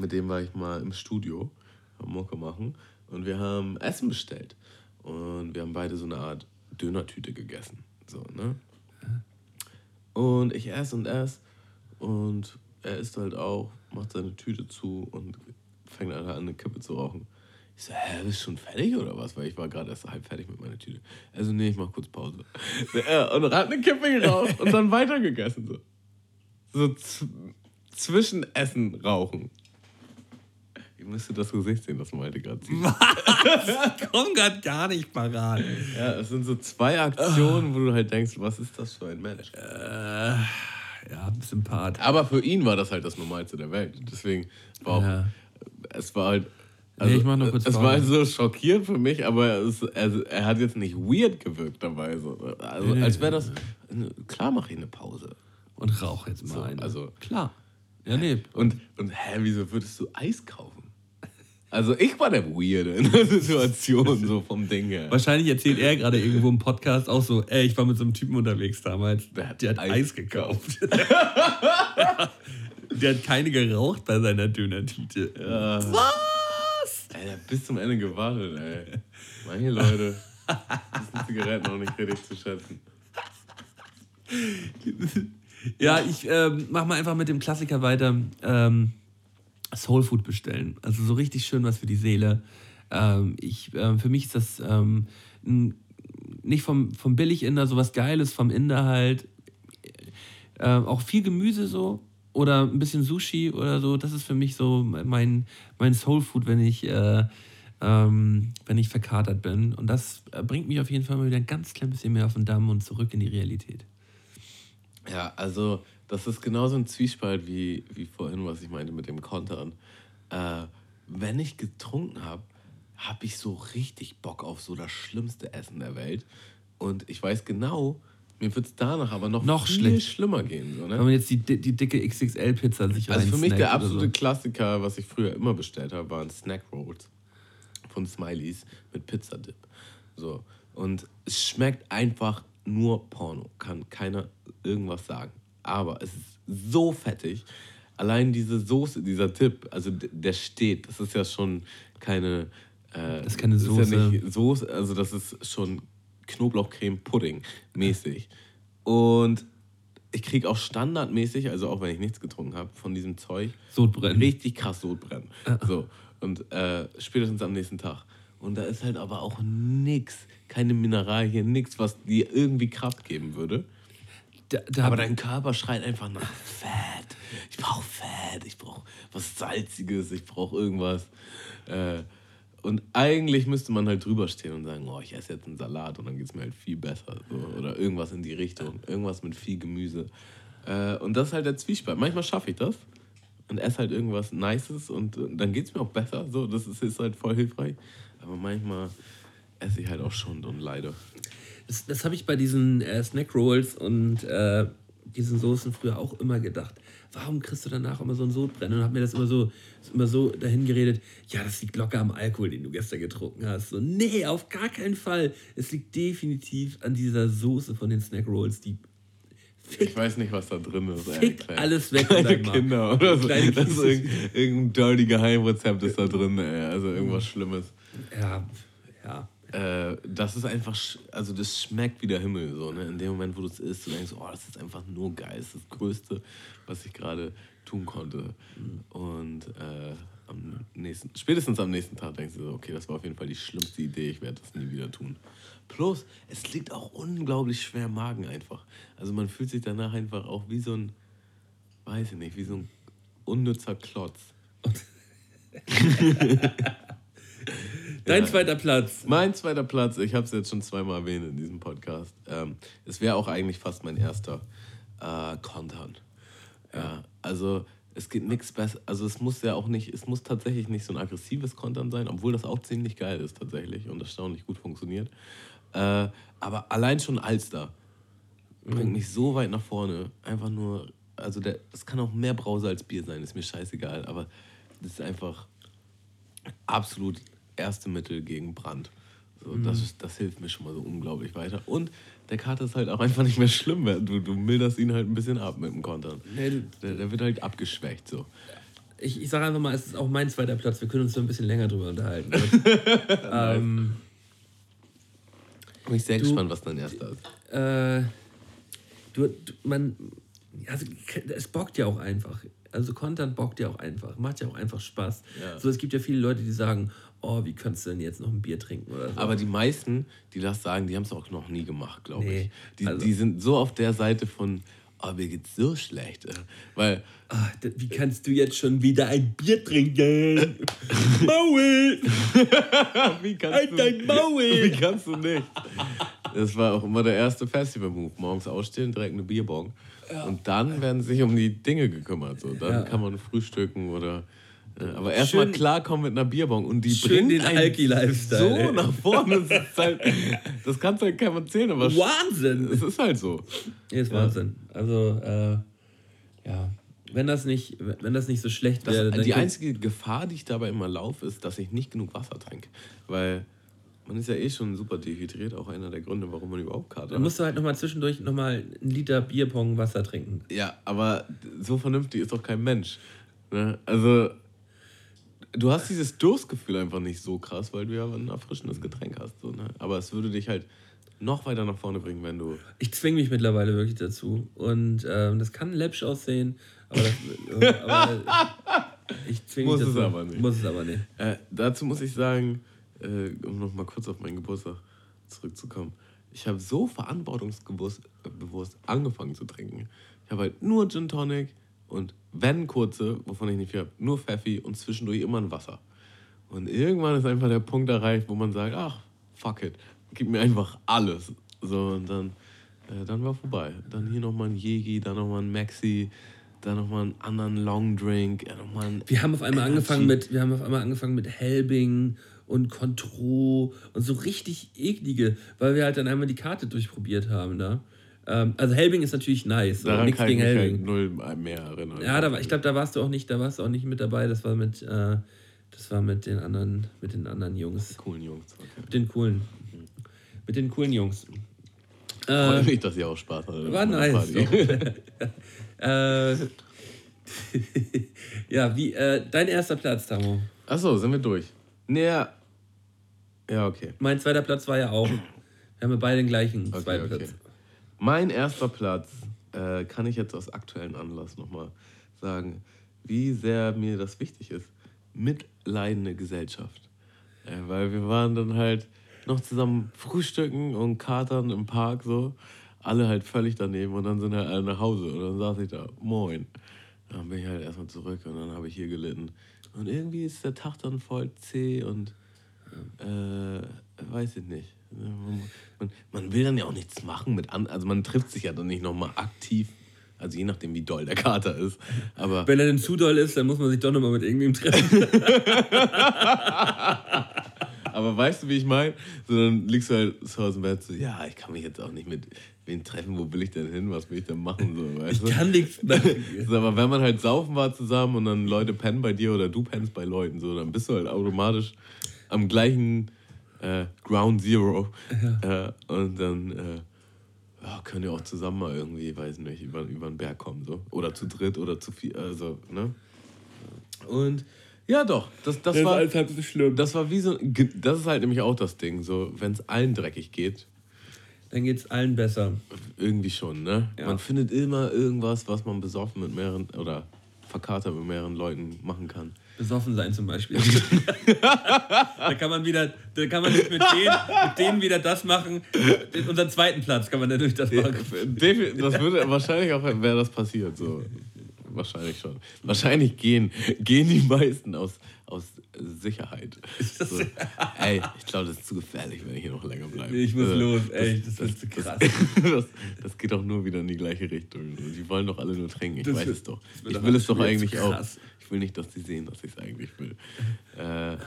mit dem war ich mal im Studio am Mucke machen und wir haben Essen bestellt. Und wir haben beide so eine Art Dönertüte gegessen. So, ne? Und ich esse und esse und er isst halt auch, macht seine Tüte zu und fängt an, eine Kippe zu rauchen. Ich so, hä, bist du schon fertig oder was? Weil ich war gerade erst halb fertig mit meiner Tüte. Also, nee, ich mach kurz Pause. Und hat eine Kippe geraucht und dann weitergegessen. So, so zwischen Essen rauchen. Ihr müsstet das Gesicht sehen, das Malte gerade sieht. Ich komm grad gar nicht parat. Ja, es sind so zwei Aktionen, wo du halt denkst, was ist das für ein Mensch? Äh, ja, Sympath. Aber für ihn war das halt das Normalste der Welt. Deswegen war auch, Ja. es war halt. Nee, ich mach nur kurz es Pause. war halt so schockierend für mich, aber es, also, er hat jetzt nicht weird gewirkt dabei. So. Also, Nee, als wäre das. Klar mache ich eine Pause. Und rauch jetzt mal So, eine. also- Klar. Ja, nee. Und, und hä, wieso würdest du Eis kaufen? Also ich war der Weirde in der Situation, so vom Ding her. Wahrscheinlich erzählt er gerade irgendwo im Podcast auch so, ey, ich war mit so einem Typen unterwegs damals, Der hat der hat Eis Eis, gekauft. der hat keine geraucht bei seiner Dönertüte. Was? Alter, bis zum Ende gewartet, ey. Manche Leute wissen Zigaretten auch nicht richtig zu schätzen. Ja, ich ähm, mach mal einfach mit dem Klassiker weiter. Ähm, Soul Food bestellen. Also so richtig schön was für die Seele. Ähm, ich, ähm, für mich ist das ähm, nicht vom, vom Billig-Inder so was Geiles, vom Inder halt. Ähm, auch viel Gemüse so. Oder ein bisschen Sushi oder so. Das ist für mich so mein, mein Soul Food, wenn ich, äh, ähm, wenn ich verkatert bin. Und das äh, bringt mich auf jeden Fall mal wieder ein ganz klein bisschen mehr auf den Damm und zurück in die Realität. Ja, also das ist genauso ein Zwiespalt wie, wie vorhin, was ich meinte mit dem Kontern. Äh, wenn ich getrunken habe, habe ich so richtig Bock auf so das schlimmste Essen der Welt. Und ich weiß genau, mir wird es danach aber noch, Noch viel schlecht. schlimmer gehen. So, ne? Wenn man jetzt die, die dicke XXL-Pizza sich Also für mich der absolute so. Klassiker, was ich früher immer bestellt habe, waren Snack Rolls von Smileys mit Pizzadip. So. Und es schmeckt einfach nur Porno. Kann keiner irgendwas sagen. Aber es ist so fettig. Allein diese Soße, dieser Dip, also der steht, das ist ja schon keine. Äh, Das ist keine Ja Soße. nicht Soße, also das ist schon Knoblauchcreme-Pudding mäßig. Und ich kriege auch standardmäßig, also auch wenn ich nichts getrunken habe, von diesem Zeug, Sodbrennen. richtig krass Sodbrennen. So. Und äh, spätestens am nächsten Tag. Und da ist halt aber auch nix, keine Mineralien, nix, was dir irgendwie Kraft geben würde. Da, da Aber dein Körper schreit einfach nach Fett. Ich brauche Fett, ich brauche was Salziges, ich brauche irgendwas. Äh, und eigentlich müsste man halt drüber stehen und sagen, oh, ich esse jetzt einen Salat und dann geht es mir halt viel besser. So. Oder irgendwas in die Richtung, irgendwas mit viel Gemüse. Äh, und das ist halt der Zwiespalt. Manchmal schaffe ich das und esse halt irgendwas Nices und, äh, dann geht es mir auch besser. So, das ist, ist halt voll hilfreich. Aber manchmal esse ich halt auch schon und leide. Das, das habe ich bei diesen äh, Snack Rolls und äh, diesen Soßen früher auch immer gedacht. Warum kriegst du danach immer so einen Sodbrennen? Und habe mir das immer so, immer so dahin geredet, ja, das liegt locker am Alkohol, den du gestern getrunken hast. So, nee, auf gar keinen Fall. Es liegt definitiv an dieser Soße von den Snack Rolls, die ich weiß nicht, was da drin ist. Fick kleine, alles weg in deinem Kinder oder so. Das ist irgendein, irgendein dirty Geheimrezept ist da drin, ey. Also irgendwas. Schlimmes. Ja, ja. Äh, das ist einfach, also das schmeckt wie der Himmel so, ne? In dem Moment, wo du es isst, du denkst, oh, das ist einfach nur geil, das ist das Größte, was ich gerade tun konnte. Und äh, am nächsten, spätestens am nächsten Tag denkst du so, okay, das war auf jeden Fall die schlimmste Idee, ich werde das nie wieder tun. Plus, es liegt auch unglaublich schwer im Magen einfach. Also man fühlt sich danach einfach auch wie so ein, weiß ich nicht, wie so ein unnützer Klotz. Dein Ja. zweiter Platz. Mein zweiter Platz, ich habe es jetzt schon zweimal erwähnt in diesem Podcast. Ähm, es wäre auch eigentlich fast mein erster äh, Kontern. Ja, also es geht nichts besser. Also es muss ja auch nicht, es muss tatsächlich nicht so ein aggressives Kontern sein, obwohl das auch ziemlich geil ist tatsächlich und erstaunlich gut funktioniert. Äh, aber allein schon Alster bringt mich so weit nach vorne. Einfach nur, also der, es kann auch mehr Brause als Bier sein, ist mir scheißegal, aber das ist einfach absolut erste Mittel gegen Brand. So, das, ist, das hilft mir schon mal so unglaublich weiter. Und der Kater ist halt auch einfach nicht mehr schlimm. Du, du milderst ihn halt ein bisschen ab mit dem Kontern. Nee, Der, der wird halt abgeschwächt. So. Ich, ich sage einfach mal, es ist auch mein zweiter Platz. Wir können uns so ein bisschen länger drüber unterhalten. ähm, Bin ich sehr Du- gespannt, was dein erster ist. äh, du, du, man, also, es bockt ja auch einfach. Also Content bockt ja auch einfach, macht ja auch einfach Spaß. Ja. So, es gibt ja viele Leute, die sagen, oh, wie könntest du denn jetzt noch ein Bier trinken oder so. Aber die meisten, die das sagen, die haben es auch noch nie gemacht, glaube Nee, ich. Die, also- die sind so auf der Seite von, oh, mir geht's so schlecht. äh. Weil d- wie kannst du jetzt schon wieder ein Bier trinken? Maul! Wie kannst Halt dein Maul! Wie kannst du nicht? Das war auch immer der erste Festival-Move. Morgens ausstehen, direkt eine Bierbong. Und dann werden sich um die Dinge gekümmert. So. Dann Ja. kann man frühstücken oder. Äh, Aber erstmal klarkommen mit einer Bierbong. Und die Schön bringt den einen Alki-Lifestyle, So ey. nach vorne. Das, ist halt, das kannst du halt keinem erzählen, aber Wahnsinn! es ist halt so. Nee, ist Wahnsinn. Also, äh, ja. Wenn das nicht, wenn das nicht so schlecht Das, wäre, dann die einzige Gefahr, die ich dabei immer laufe, ist, dass ich nicht genug Wasser trinke. Weil man ist ja eh schon super dehydriert, auch einer der Gründe, warum man überhaupt Kater dann hat. musst du halt nochmal zwischendurch nochmal einen Liter Bierpong Wasser trinken. Ja, aber so vernünftig ist doch kein Mensch. Ne? Also, du hast dieses Durstgefühl einfach nicht so krass, weil du ja ein erfrischendes Getränk hast. So, ne? Aber es würde dich halt noch weiter nach vorne bringen, wenn du. Ich zwinge mich mittlerweile wirklich dazu. Und ähm, das kann läppsch aussehen, aber, das, aber ich zwinge mich Muss es dazu. aber nicht. Muss es aber nicht. Äh, dazu muss ich sagen, äh, um noch mal kurz auf meinen Geburtstag zurückzukommen. Ich habe so verantwortungsbewusst äh, angefangen zu trinken. Ich habe halt nur Gin Tonic und wenn kurze, wovon ich nicht viel habe, nur Pfeffi und zwischendurch immer ein Wasser. Und irgendwann ist einfach der Punkt erreicht, wo man sagt, ach, fuck it, gib mir einfach alles. So, und dann, äh, dann war vorbei. Dann hier nochmal ein Jägi, dann nochmal ein Maxi, dann nochmal einen anderen Long Drink, nochmal ein Wir haben auf einmal Energy. angefangen mit, wir haben auf einmal angefangen mit Helbing und Contro und so richtig eklige, weil wir halt dann einmal die Karte durchprobiert haben da. Ähm, also Helbing ist natürlich nice, Daran nichts kann ich gegen mich Helbing. halt null mehr erinnern. Ja, da war, ich glaube, da warst du auch nicht, da warst du auch nicht mit dabei. Das war mit, äh, das war mit den anderen, mit den anderen Jungs, Coolen Jungs. Okay. mit den coolen, mit den coolen Jungs. Freut Äh, mich, dass ihr auch Spaß hattet. war nice. Äh, ja, wie äh, dein erster Platz, Tamo. Achso, sind wir durch. Naja. Ja, okay. Mein zweiter Platz war ja auch. Wir haben ja beide den gleichen Okay, zweiten okay. Platz. Mein erster Platz äh, kann ich jetzt aus aktuellem Anlass nochmal sagen, wie sehr mir das wichtig ist. Mitleidende Gesellschaft. Äh, weil wir waren dann halt noch zusammen frühstücken und katern im Park so. Alle halt völlig daneben und dann sind halt alle nach Hause und dann saß ich da, moin. Dann bin ich halt erstmal zurück und dann habe ich hier gelitten. Und irgendwie ist der Tag dann voll zäh und äh, weiß ich nicht. Man, man, will dann ja auch nichts machen mit an, also man trifft sich ja dann nicht nochmal aktiv, also je nachdem wie doll der Kater ist. Aber Wenn er denn zu doll ist, dann muss man sich doch nochmal mit irgendwem treffen. Aber weißt du, wie ich meine? So, dann liegst du halt zu Hause im Bett so, ja, ich kann mich jetzt auch nicht mit wen treffen, wo will ich denn hin, was will ich denn machen, so, weißt Ich kann nichts machen. So, aber wenn man halt saufen war zusammen und dann Leute pennen bei dir oder du pennst bei Leuten, so, dann bist du halt automatisch am gleichen äh, Ground Zero. Äh, und dann, äh, ja, können ja auch zusammen mal irgendwie, weiß nicht, über, über den Berg kommen. So. Oder zu dritt oder zu viel. Also, ne? Und ja, doch, das, das, Das ist war. halb so schlimm. Das war wie so. Das ist halt nämlich auch das Ding. So, wenn es allen dreckig geht, Dann geht es allen besser. irgendwie schon, ne? Ja. Man findet immer irgendwas, was man besoffen mit mehreren oder verkatert mit mehreren Leuten machen kann. Besoffen sein zum Beispiel. da kann man wieder, da kann man nicht mit denen, mit denen wieder das machen. Unseren zweiten Platz kann man dadurch das machen. Das würde wahrscheinlich auch, wäre das passiert. So. Wahrscheinlich schon. Wahrscheinlich gehen, gehen die meisten aus, aus Sicherheit. So. Ey, ich glaube, das ist zu gefährlich, wenn ich hier noch länger bleibe. Ich muss Äh, los, ey, das wird zu krass. Das, das geht doch nur wieder in die gleiche Richtung. Die wollen doch alle nur trinken. Ich Das weiß wird- es doch. das Ich will es doch eigentlich auch. Ich will nicht, dass die sehen, dass ich es eigentlich will. Äh,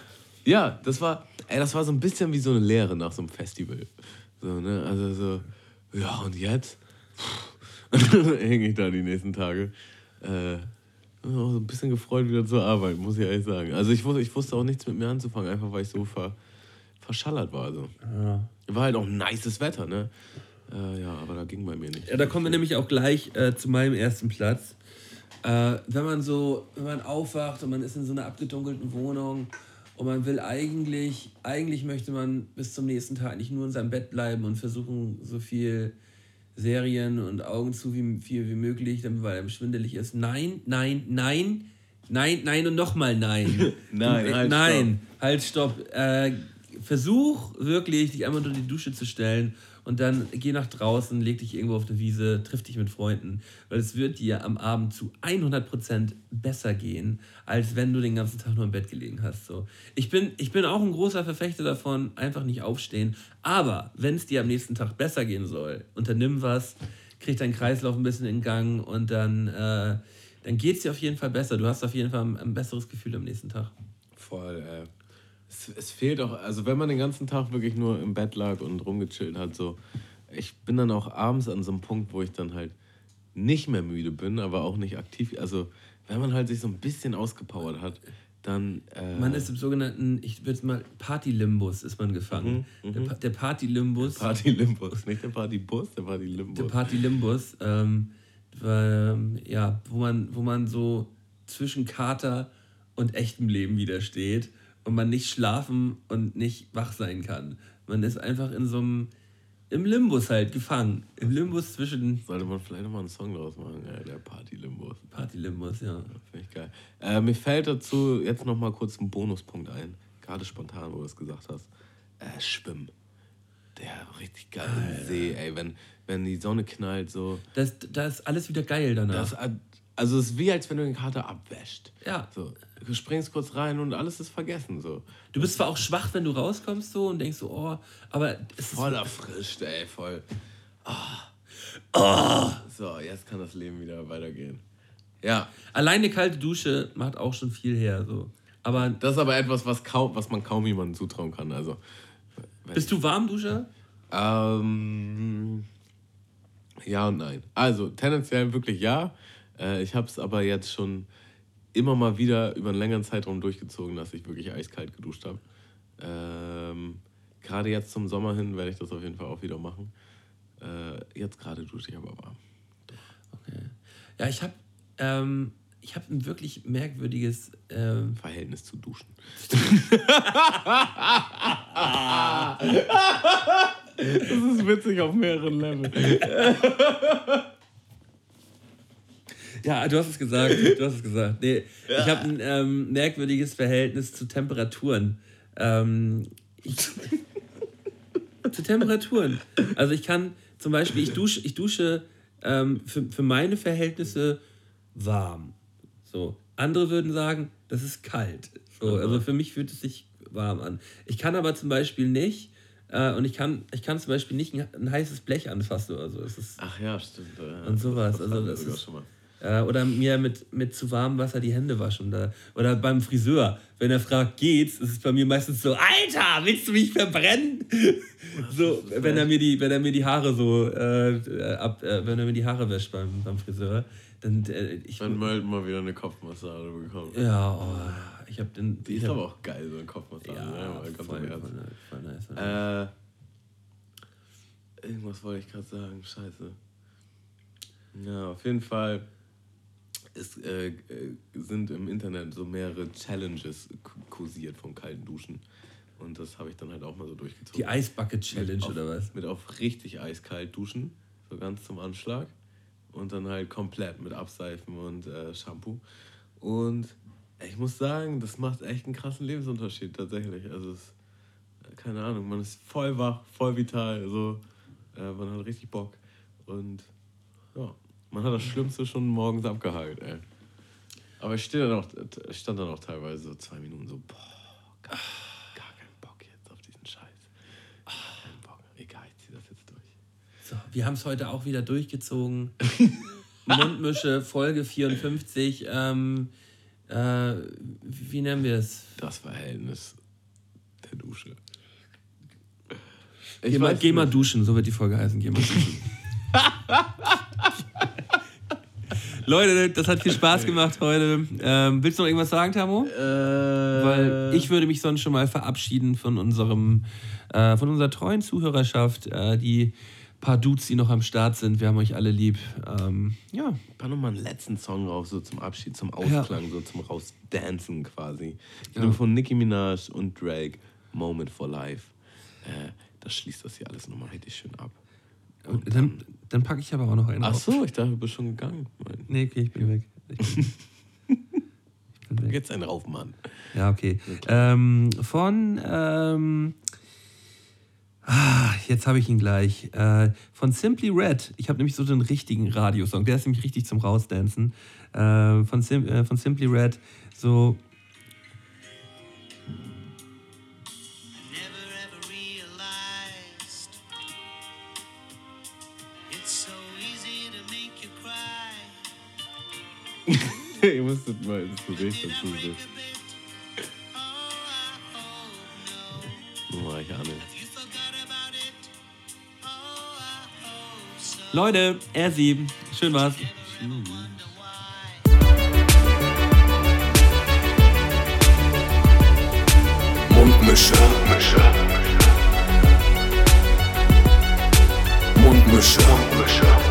ja, das war, ey, das war so ein bisschen wie so eine Lehre nach so einem Festival. So, ne? Also so, ja, und jetzt? hänge ich da die nächsten Tage. Äh, auch so ein bisschen gefreut, wieder zur Arbeit, muss ich ehrlich sagen. Also ich wusste, ich wusste auch nichts mit mir anzufangen, einfach weil ich so ver, verschallert war. So. War halt auch nices Wetter, ne? Äh, ja, aber da ging bei mir nicht. Ja, da kommen wir nämlich auch gleich äh, zu meinem ersten Platz. Äh, wenn man so, wenn man aufwacht und man ist in so einer abgedunkelten Wohnung und man will eigentlich, eigentlich möchte man bis zum nächsten Tag nicht nur in seinem Bett bleiben und versuchen, so viel Serien und Augen zu wie viel wie möglich, damit weil einem schwindelig ist. Nein, nein, nein, nein, nein und nochmal nein. Nein, du, halt, nein, halt, stopp. Äh, versuch wirklich, dich einmal unter die Dusche zu stellen und dann geh nach draußen, leg dich irgendwo auf eine Wiese, triff dich mit Freunden, weil es wird dir am Abend zu 100% besser gehen, als wenn du den ganzen Tag nur im Bett gelegen hast. So. Ich, bin, ich bin auch ein großer Verfechter davon, einfach nicht aufstehen, aber wenn es dir am nächsten Tag besser gehen soll, unternimm was, krieg deinen Kreislauf ein bisschen in Gang und dann, äh, dann geht es dir auf jeden Fall besser. Du hast auf jeden Fall ein, ein besseres Gefühl am nächsten Tag. Voll, äh. Es, es fehlt auch, also wenn man den ganzen Tag wirklich nur im Bett lag und rumgechillt hat, so. Ich bin dann auch abends an so einem Punkt, wo ich dann halt nicht mehr müde bin, aber auch nicht aktiv. Also, wenn man halt sich so ein bisschen ausgepowert hat, dann. Äh, Man ist im sogenannten, ich würde es mal, Party-Limbus ist man gefangen. Der, Pa- der Party-Limbus, Party-Limbus, nicht der Party-Bus, der Party-Limbus. der Party-Limbus, ähm, ähm, ja, wo man, wo man so zwischen Kater und echtem Leben widersteht und man nicht schlafen und nicht wach sein kann. Man ist einfach in so einem, im Limbus halt gefangen. Im Limbus zwischen Sollte man vielleicht nochmal einen Song draus machen, ey, der Party-Limbus. Party-Limbus, ja. Finde ich geil. Äh, mir fällt dazu jetzt nochmal kurz ein Bonuspunkt ein. Gerade spontan, wo du es gesagt hast. Äh, Schwimmen. Der richtig geile See, ey. Wenn, wenn die Sonne knallt, so. Das, das ist alles wieder geil danach. Das, also es ist wie, als wenn du den Kater abwäscht. ja. So, du springst kurz rein und alles ist vergessen. So. Du bist zwar auch schwach, wenn du rauskommst so und denkst so, oh, aber es ist Voll erfrischt, ey, voll. Ah. So, jetzt kann das Leben wieder weitergehen. Ja, Alleine kalte Dusche macht auch schon viel her. So. Aber das ist aber etwas, was, kaum, was man kaum jemandem zutrauen kann. Also, bist du Warmduscher? Ähm, ja und nein. Also tendenziell wirklich ja. Äh, ich habe es aber jetzt schon immer mal wieder über einen längeren Zeitraum durchgezogen, dass ich wirklich eiskalt geduscht habe. Ähm, gerade jetzt zum Sommer hin werde ich das auf jeden Fall auch wieder machen. Äh, jetzt gerade dusche ich aber warm. Okay. Ja, ich habe ähm, ich hab ein wirklich merkwürdiges. Ähm, Verhältnis zu duschen. das ist witzig auf mehreren Leveln. ja, du hast es gesagt. Du hast es gesagt. Nee, Ich habe ein ähm, merkwürdiges Verhältnis zu Temperaturen. Ähm, ich, zu Temperaturen. Also ich kann zum Beispiel, ich dusche, ich dusche ähm, für, für meine Verhältnisse warm. So. Andere würden sagen, das ist kalt. So, also für mich fühlt es sich warm an. Ich kann aber zum Beispiel nicht, äh, und ich kann, ich kann zum Beispiel nicht ein, ein heißes Blech anfassen oder so. Ach ja, stimmt. ja. Und sowas, Das also das ist- schon mal. Äh, oder mir mit, mit zu warmem Wasser die Hände waschen. Oder, oder beim Friseur, wenn er fragt, geht's, ist es bei mir meistens so, Alter, willst du mich verbrennen? so, wenn er mir die, wenn er mir die Haare so äh, ab, äh, wenn er mir die Haare wäscht beim, beim Friseur, dann äh, ich Dann mal, mal wieder eine Kopfmassage bekommen. ja, oh, ich habe den Die ist hab, aber auch geil, so eine Kopfmassage. ja, ne? Mal ganz voll, voll, voll nice, voll nice. Äh, irgendwas wollte ich gerade sagen. Scheiße. Ja, auf jeden Fall es, äh, sind im Internet so mehrere Challenges kursiert von kalten Duschen. Und das habe ich dann halt auch mal so durchgezogen. Die Eisbucket Challenge auf, oder was? Mit auf richtig eiskalt duschen, so ganz zum Anschlag. Und dann halt komplett mit Abseifen und äh, Shampoo. Und ich muss sagen, das macht echt einen krassen Lebensunterschied tatsächlich. Also es, äh, keine Ahnung, man ist voll wach, voll vital, so, äh, man hat richtig Bock. Und ja, man hat das Schlimmste schon morgens abgehakt, ey. Aber ich stand dann auch, stand dann auch teilweise so zwei Minuten so, boah, gar, gar keinen Bock jetzt auf diesen Scheiß. Keinen Bock. Egal, ich zieh das jetzt durch. So, wir haben es heute auch wieder durchgezogen. Mundmische, Folge 54. Ähm, äh, wie nennen wir es? Das Verhältnis der Dusche. Ich geh mal, geh mal duschen, so wird die Folge heißen. Geh mal duschen. Leute, das hat viel Spaß gemacht heute. Ähm, willst du noch irgendwas sagen, Tamo? Äh, Weil ich würde mich sonst schon mal verabschieden von unserem, äh, von unserer treuen Zuhörerschaft, äh, die paar Dudes, die noch am Start sind. Wir haben euch alle lieb. Ähm, ja. War nochmal einen letzten Song drauf, so zum Abschied, zum Ausklang, ja. so zum Rausdancen quasi. Ja. Von Nicki Minaj und Drake, Moment for Life. Äh, das schließt das hier alles nochmal richtig schön ab. Und dann, dann, dann packe ich aber auch noch einen Ach so, ich dachte, du bist schon gegangen. Nee, okay, ich bin weg. Ich bin, ich bin weg. Jetzt einen rauf, Mann. Ja, okay. Ähm, von, ähm, ah, jetzt habe ich ihn gleich. Äh, von Simply Red. Ich habe nämlich so den richtigen Radiosong. Der ist nämlich richtig zum Rausdancen. Äh, von, Sim, äh, von Simply Red. So Ihr müsstet mal ins Gesicht dazu sehen. Oh, ich ahne. Leute, R7. Schön war's. Mundmische. Mundmische. Mundmische.